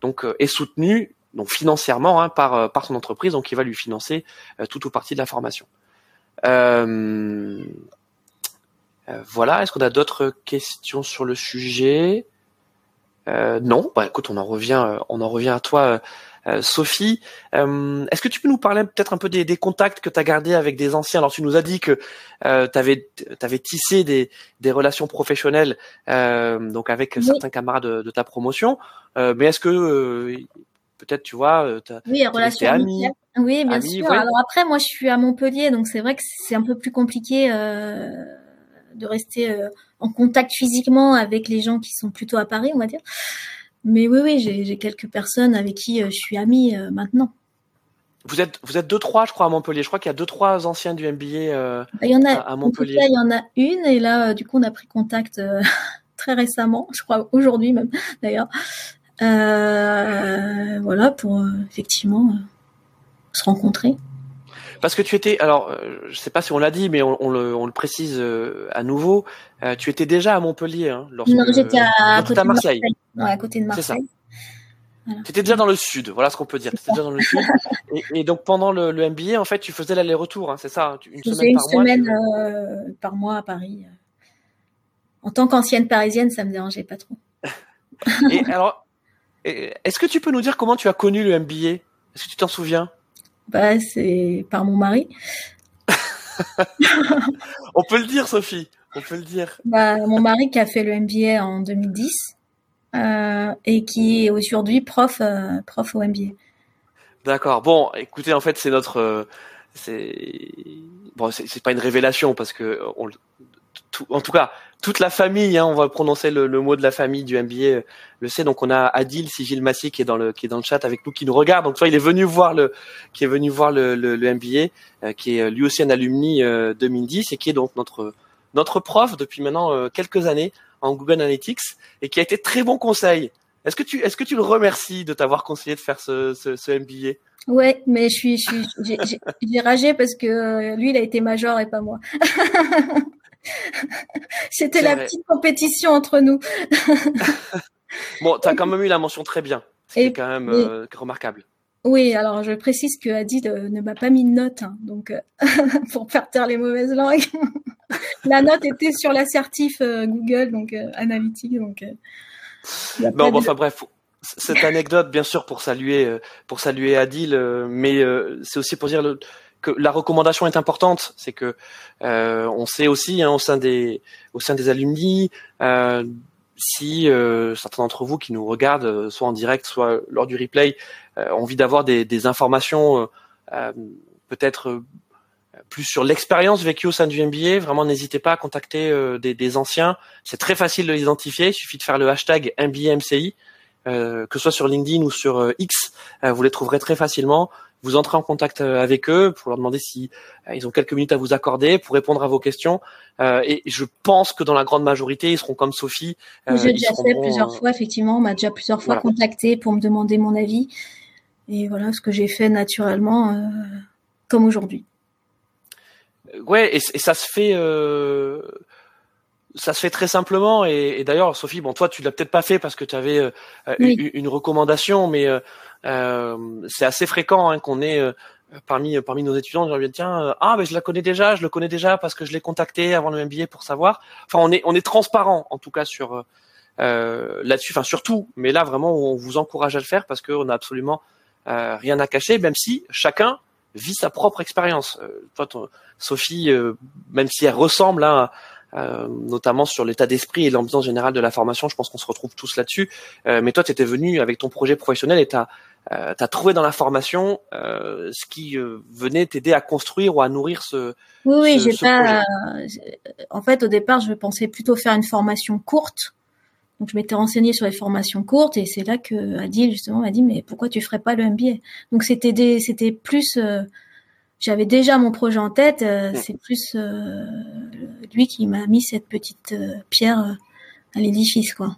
donc est soutenu donc financièrement hein, par par son entreprise, donc qui va lui financer tout ou partie de la formation. voilà, est-ce qu'on a d'autres questions sur le sujet? Non, bah écoute, on en revient, on en revient à toi, Sophie, euh, est-ce que tu peux nous parler peut-être un peu des, des contacts que tu as gardés avec des anciens? Alors tu nous as dit que euh, tu avais, avais, tissé des, des relations professionnelles donc avec certains camarades de, de, ta promotion, mais est-ce que peut-être tu vois, oui, relations amis, oui, bien sûr. Alors après, moi, je suis à Montpellier, donc c'est vrai que c'est un peu plus compliqué de rester en contact physiquement avec les gens qui sont plutôt à Paris, on va dire. Mais oui, oui, j'ai quelques personnes avec qui euh, je suis amie euh, maintenant. Vous êtes, vous êtes deux trois, je crois, à Montpellier. Je crois qu'il y a deux trois anciens du MBA euh, il y en a, à, Montpellier. il y en a une et là, du coup, on a pris contact très récemment, je crois aujourd'hui même d'ailleurs. voilà pour effectivement se rencontrer. Parce que tu étais, alors, je sais pas si on l'a dit, mais on, on, le, on, le, précise à nouveau. Tu étais déjà à Montpellier, hein, lorsque, non, j'étais à, Marseille. À côté de Marseille. Voilà. Tu étais déjà dans le sud, voilà ce qu'on peut dire. Tu étais déjà dans le sud. Et, et, donc pendant le, le, MBA, en fait, tu faisais l'aller-retour, hein, c'est ça Une je semaine, par, une mois, semaine tu... par mois à Paris. En tant qu'ancienne parisienne, ça me dérangeait pas trop. et alors, est-ce que tu peux nous dire comment tu as connu le MBA Est-ce que tu t'en souviens? Bah, c'est par mon mari. On peut le dire, Sophie. on peut le dire. Bah, mon mari qui a fait le MBA en 2010 euh, et qui est aujourd'hui prof, euh, prof au MBA. D'accord. Bon, écoutez, en fait, c'est notre, euh, c'est bon, c'est pas une révélation parce que on, en tout cas, toute la famille, hein, on va prononcer le, mot de la famille du MBA, euh, le sait. Donc on a Adil Sigil Massi qui est dans le qui est dans le chat avec nous, qui nous regarde. Donc toi, il est venu voir le qui est venu voir le, le, MBA, euh, qui est lui aussi un alumni 2010 euh, et qui est donc notre notre prof depuis maintenant quelques années en Google Analytics et qui a été très bon conseil. Est-ce que tu est-ce que tu le remercies de t'avoir conseillé de faire ce, ce, ce MBA Ouais, mais je suis, j'ai ragé parce que lui, il a été major et pas moi. C'était la petite compétition entre nous. bon, tu as quand même eu la mention très bien. C'est quand même euh, remarquable. Oui, alors je précise que Adi ne m'a pas mis de note, hein, donc euh, pour faire taire les mauvaises langues. la note était sur l'assertif euh, Google, donc analytique, donc. bon, bon, enfin bref, cette anecdote, bien sûr, pour saluer, pour saluer Adil, mais c'est aussi pour dire le, que la recommandation est importante, c'est que euh, on sait aussi hein, au sein des au sein des alumni euh, si euh, certains d'entre vous qui nous regardent, soit en direct, soit lors du replay, ont envie d'avoir des, informations peut-être plus sur l'expérience vécue au sein du MBA, vraiment n'hésitez pas à contacter des, des, anciens. C'est très facile de l'identifier, il suffit de faire le hashtag MBAMCI, que ce soit sur LinkedIn ou sur X, vous les trouverez très facilement vous entrez en contact euh, avec eux pour leur demander si euh, ils ont quelques minutes à vous accorder pour répondre à vos questions. Euh, et je pense que dans la grande majorité, ils seront comme Sophie. J'ai déjà fait plusieurs fois, effectivement, on m'a déjà plusieurs fois contacté pour me demander mon avis. Et voilà ce que j'ai fait naturellement, comme aujourd'hui. Ouais, et, ça se fait ça se fait très simplement et, d'ailleurs Sophie bon toi tu l'as peut-être pas fait parce que tu avais une, une, recommandation mais euh, c'est assez fréquent hein, qu'on ait euh, parmi parmi nos étudiants, on tiens euh, ah ben je la connais déjà, je le connais déjà parce que je l'ai contacté avant le MBA pour savoir. Enfin on est on est transparent en tout cas sur euh, là-dessus, enfin surtout, mais là vraiment on vous encourage à le faire parce qu'on n'a absolument euh, rien à cacher, même si chacun vit sa propre expérience. Euh, Sophie, même si elle ressemble hein, euh, notamment sur l'état d'esprit et l'ambiance générale de la formation. Je pense qu'on se retrouve tous là-dessus. Euh, mais toi, tu étais venu avec ton projet professionnel et tu as, euh, trouvé dans la formation ce qui venait t'aider à construire ou à nourrir ce. Oui, oui, j'ai pas. En fait, au départ, je pensais plutôt faire une formation courte. Donc, je m'étais renseignée sur les formations courtes et c'est là que Adil justement m'a dit mais pourquoi tu ferais pas le MBA Donc, c'était des, c'était plus j'avais déjà mon projet en tête. Euh, c'est plus euh, lui qui m'a mis cette petite euh, pierre à l'édifice, quoi.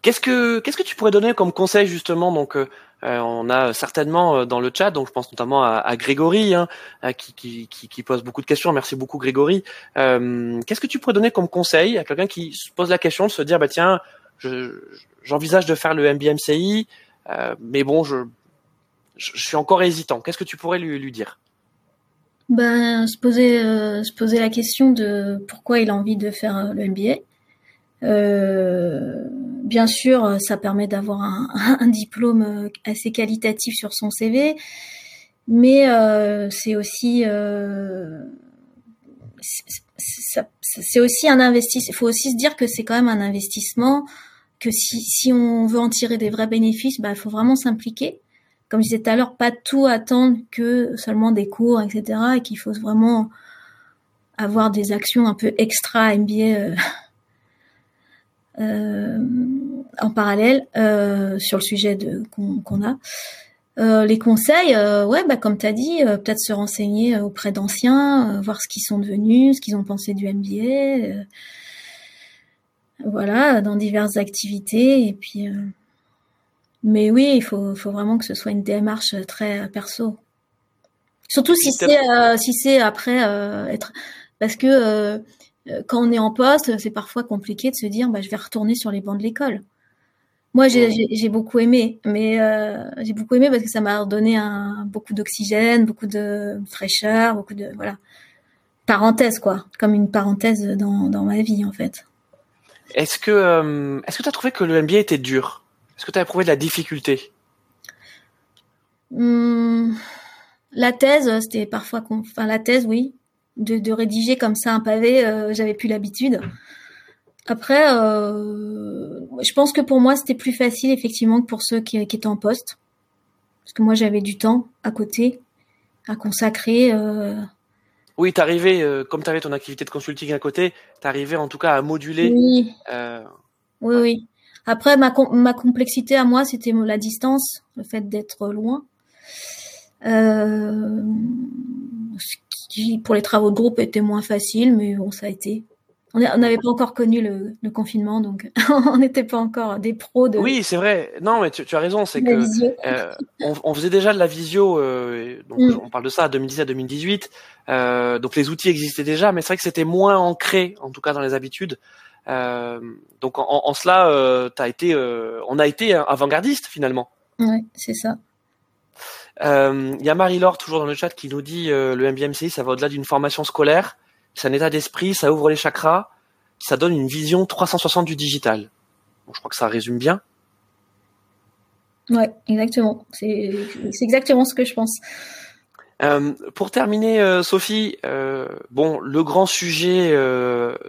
Qu'est-ce que qu'est-ce que tu pourrais donner comme conseil justement? Donc on a certainement dans le chat donc je pense notamment à, Grégory hein, qui, qui, qui, pose beaucoup de questions. Merci beaucoup Grégory. Qu'est-ce que tu pourrais donner comme conseil à quelqu'un qui se pose la question de se dire bah tiens j'envisage de faire le MBMCI mais bon je, je, suis encore hésitant. Qu'est-ce que tu pourrais lui, lui dire? Ben, se poser, euh, se poser la question de pourquoi il a envie de faire euh, le MBA. Euh, bien sûr, ça permet d'avoir un, un, diplôme assez qualitatif sur son CV, mais euh, c'est aussi euh, c'est aussi un investissement. Il faut aussi se dire que c'est quand même un investissement. Que si, si on veut en tirer des vrais bénéfices, ben, il faut vraiment s'impliquer comme je disais tout à l'heure, pas tout attendre que seulement des cours, etc. Et qu'il faut vraiment avoir des actions un peu extra MBA euh, euh, en parallèle euh, sur le sujet qu'on a. Euh, les conseils, euh, ouais, bah comme tu as dit, peut-être se renseigner auprès d'anciens, voir ce qu'ils sont devenus, ce qu'ils ont pensé du MBA, voilà, dans diverses activités, et puis mais oui, il faut, faut vraiment que ce soit une démarche très perso. Surtout si c'est euh, si c'est après euh, être parce que euh, quand on est en poste, c'est parfois compliqué de se dire bah je vais retourner sur les bancs de l'école. Moi j'ai beaucoup aimé, mais j'ai beaucoup aimé parce que ça m'a donné un, beaucoup d'oxygène, beaucoup de fraîcheur, beaucoup de voilà parenthèse quoi, comme une parenthèse dans dans ma vie en fait. Est-ce que est-ce que tu as trouvé que le MBA était dur? Est-ce que tu as éprouvé de la difficulté? Hmm, La thèse, c'était parfois... Enfin, la thèse, oui. de, de, rédiger comme ça un pavé. Euh, J'avais plus l'habitude. Après, euh, je pense que pour moi, c'était plus facile effectivement que pour ceux qui, qui étaient en poste, parce que moi, j'avais du temps à côté à consacrer. Euh... Oui, t'arrivais, euh, comme tu avais ton activité de consulting à côté, t'arrivais en tout cas à moduler. Oui, oui, oui. Après, ma, ma complexité à moi, c'était la distance, le fait d'être loin. Euh, ce qui, pour les travaux de groupe, était moins facile, mais bon, ça a été. On n'avait pas encore connu le, le confinement, donc on n'était pas encore des pros de. Oui, c'est vrai. Non, mais tu, tu as raison, c'est que euh, on, on, faisait déjà de la visio. Euh, donc mm. on parle de ça, à 2017-2018. Euh, donc les outils existaient déjà, mais c'est vrai que c'était moins ancré, en tout cas dans les habitudes. Euh, donc en, en cela, euh, as été, euh, on a été avant-gardiste finalement. Ouais, c'est ça. Il y a Marie-Laure toujours dans le chat qui nous dit le MBMCI ça va au-delà d'une formation scolaire, c'est un état d'esprit, ça ouvre les chakras, ça donne une vision 360 du digital. Bon, je crois que ça résume bien. Ouais, exactement. C'est exactement ce que je pense. Euh, pour terminer, euh, Sophie, euh, bon, le grand sujet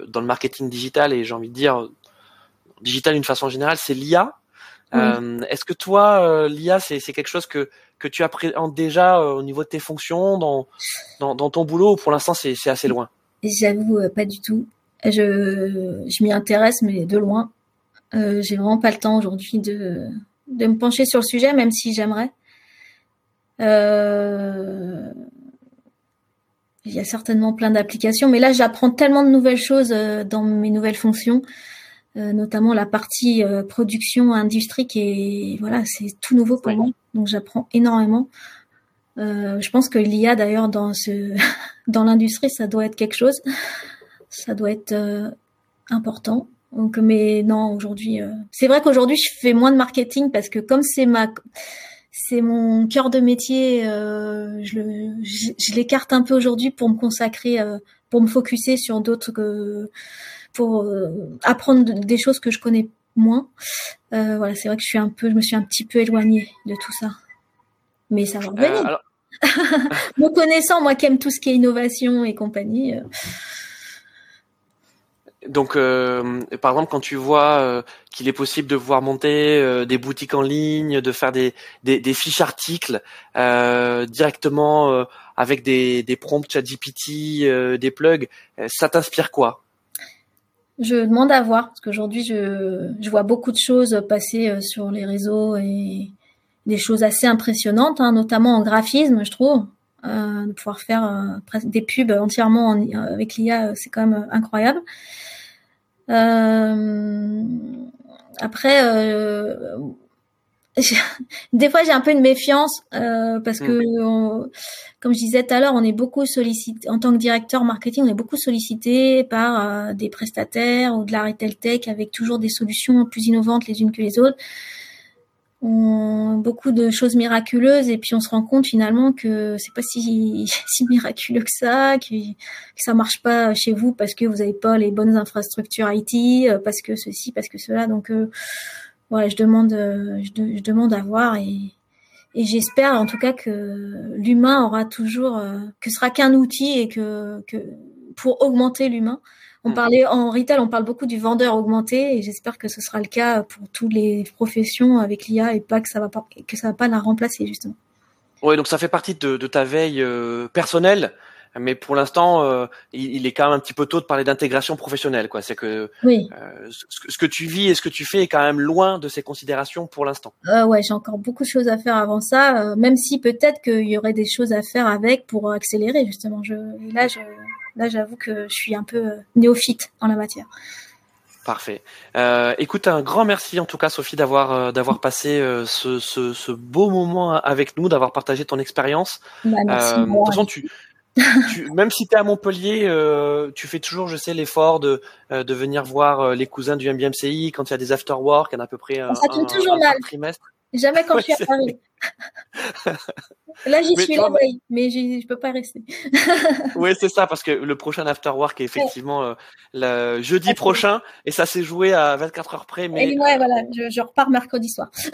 dans le marketing digital et j'ai envie de dire digital d'une façon générale, c'est l'IA. Est-ce que toi, l'IA, c'est quelque chose que que tu appréhendes déjà au niveau de tes fonctions dans dans, dans ton boulot ou pour l'instant c'est assez loin? J'avoue, pas du tout. Je je m'y intéresse mais de loin. j'ai vraiment pas le temps aujourd'hui de de me pencher sur le sujet, même si j'aimerais. Euh, il y a certainement plein d'applications, mais là j'apprends tellement de nouvelles choses euh, dans mes nouvelles fonctions, euh, notamment la partie production industrie qui est voilà c'est tout nouveau pour moi, donc j'apprends énormément. je pense que l'IA d'ailleurs dans ce dans l'industrie ça doit être quelque chose, ça doit être important. Donc mais non aujourd'hui c'est vrai qu'aujourd'hui je fais moins de marketing parce que comme c'est ma c'est mon cœur de métier. Euh, je, je, l'écarte un peu aujourd'hui pour me consacrer, euh, pour me focuser sur d'autres que pour euh, apprendre des choses que je connais moins. Euh, voilà, c'est vrai que je suis un peu, je me suis un petit peu éloignée de tout ça, mais ça va revenir. Alors... me connaissant, moi qui aime tout ce qui est innovation et compagnie. Donc, euh, par exemple, quand tu vois euh, qu'il est possible de voir monter euh, des boutiques en ligne, de faire des, fiches articles directement avec des, prompts ChatGPT, des plugs, ça t'inspire quoi? Je demande à voir parce qu'aujourd'hui, je, vois beaucoup de choses passer sur les réseaux et des choses assez impressionnantes, hein, notamment en graphisme, je trouve. de pouvoir faire des pubs entièrement en, avec l'IA, c'est quand même incroyable. Euh, après, euh, des fois j'ai un peu une méfiance euh, parce que mm. on, comme je disais tout à l'heure on est beaucoup sollicité en tant que directeur marketing on est beaucoup sollicité par euh, des prestataires ou de la retail tech avec toujours des solutions plus innovantes les unes que les autres beaucoup de choses miraculeuses et puis on se rend compte finalement que c'est pas si, si miraculeux que ça, que, ça marche pas chez vous parce que vous n'avez pas les bonnes infrastructures IT, euh, parce que ceci, parce que cela. Donc euh, voilà, je demande, euh, je, je, demande à voir et, et j'espère en tout cas que l'humain aura toujours, que ce sera qu'un outil et que, que pour augmenter l'humain on mm. parlait en retail, on parle beaucoup du vendeur augmenté et j'espère que ce sera le cas pour toutes les professions avec l'IA et pas que ça va pas que ça va pas la remplacer justement. Oui, donc ça fait partie de, de ta veille euh, personnelle, mais pour l'instant, euh, il, il, est quand même un petit peu tôt de parler d'intégration professionnelle, quoi. C'est que oui. euh, ce, ce, que tu vis et ce que tu fais est quand même loin de ces considérations pour l'instant. Ouais, j'ai encore beaucoup de choses à faire avant ça, même si peut-être qu'il y aurait des choses à faire avec pour accélérer justement. Je, là, je, là, j'avoue que je suis un peu euh, néophyte en la matière. Parfait. Euh, écoute, un grand merci en tout cas, Sophie, d'avoir euh, d'avoir passé euh, ce, ce, ce, beau moment avec nous, d'avoir partagé ton expérience. Bah, de toute façon, tu, tu, même si tu es à Montpellier, euh, tu fais toujours, je sais, l'effort de, de venir voir les cousins du MBMCI quand il y a des after work, il y en a à peu près un, ça un, toujours un, mal. trimestre. Jamais quand ouais, je suis à Paris. Là, j'y suis la veille, mais je peux pas rester. oui, c'est ça, parce que le prochain After Work est effectivement euh, le jeudi prochain, et ça s'est joué à 24 heures près. Mais et ouais, voilà, je, je, repars mercredi soir. ça,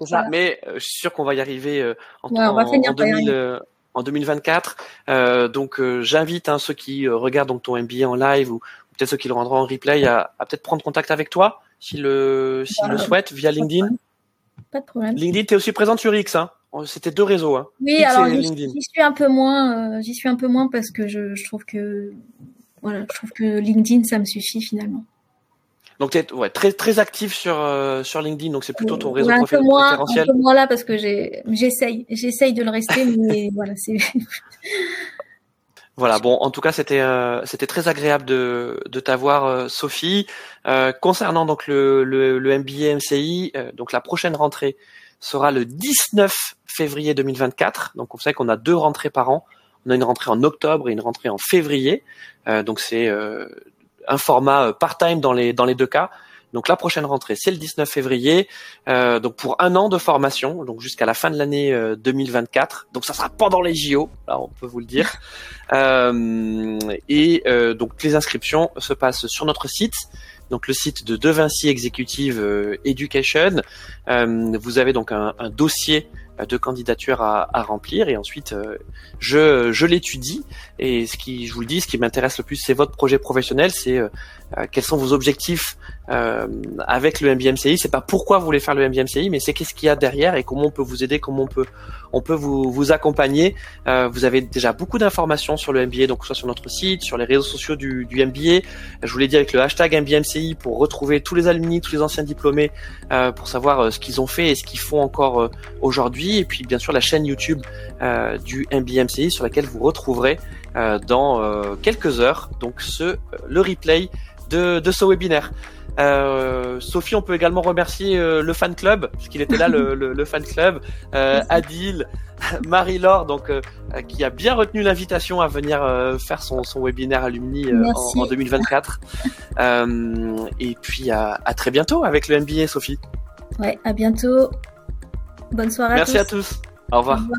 voilà. mais euh, je suis sûr qu'on va y arriver euh, en, ouais, on va en, finir en 2000, en 2024. Euh, donc euh, j'invite hein, ceux qui euh, regardent donc ton MBA en live ou peut-être ceux qui le rendront en replay à, à peut-être prendre contact avec toi s'ils le, s'ils le souhaitent via LinkedIn. Pas de problème. LinkedIn, tu es aussi présente sur X. Hein. C'était deux réseaux. Hein. Oui, X alors j'y suis un peu moins. euh, j'y suis un peu moins parce que je, je trouve que voilà, je trouve que LinkedIn ça me suffit finalement. Donc tu es ouais, très très actif sur euh, sur LinkedIn. Donc c'est plutôt ton réseau Ouais, un peu moins, un préférentiel. peu moins là parce que j'essaye, j'essaye de le rester, mais voilà, c'est. Voilà, bon, en tout cas, c'était euh, c'était très agréable de, de t'avoir, euh, Sophie. Euh, concernant donc le, le, le MBA MCI, donc la prochaine rentrée sera le 19 février 2024. Donc, vous savez qu'on a deux rentrées par an. On a une rentrée en octobre et une rentrée en février. Donc, c'est un format part-time dans les dans les deux cas. Donc, la prochaine rentrée, c'est le 19 février. Euh, donc, pour un an de formation, donc jusqu'à la fin de l'année euh, 2024. Donc, ça sera pendant les JO. Là, on peut vous le dire. Euh, et euh, donc les inscriptions se passent sur notre site, donc le site de De Vinci Executive euh, Education. Euh, vous avez donc un, un dossier euh, de candidature à, à remplir et ensuite euh, je, je l'étudie et ce qui je vous le dis ce qui m'intéresse le plus c'est votre projet professionnel c'est euh, euh, quels sont vos objectifs euh, avec le MBMCI c'est pas pourquoi vous voulez faire le MBMCI mais c'est qu'est-ce qu'il y a derrière et comment on peut vous aider comment on peut on peut vous, vous accompagner euh, vous avez déjà beaucoup d'informations sur le MBA, donc soit sur notre site, sur les réseaux sociaux du, du MBA. Je vous l'ai dit avec le hashtag MBMCI pour retrouver tous les alumni, tous les anciens diplômés, euh, pour savoir euh, ce qu'ils ont fait et ce qu'ils font encore euh, aujourd'hui. Et puis bien sûr la chaîne YouTube euh, du MBMCI sur laquelle vous retrouverez dans quelques heures donc ce le replay de, de ce webinaire. Euh, Sophie, on peut également remercier euh, le fan club, puisqu'il était là le, le, le fan club, euh. Adil, Marie-Laure, donc qui a bien retenu l'invitation à venir faire son, son webinaire alumni en, en 2024. Euh, et puis à, à très bientôt avec le MBA, Sophie. Ouais, à bientôt. Bonne soirée Merci à à tous. tous. Au revoir. Au revoir.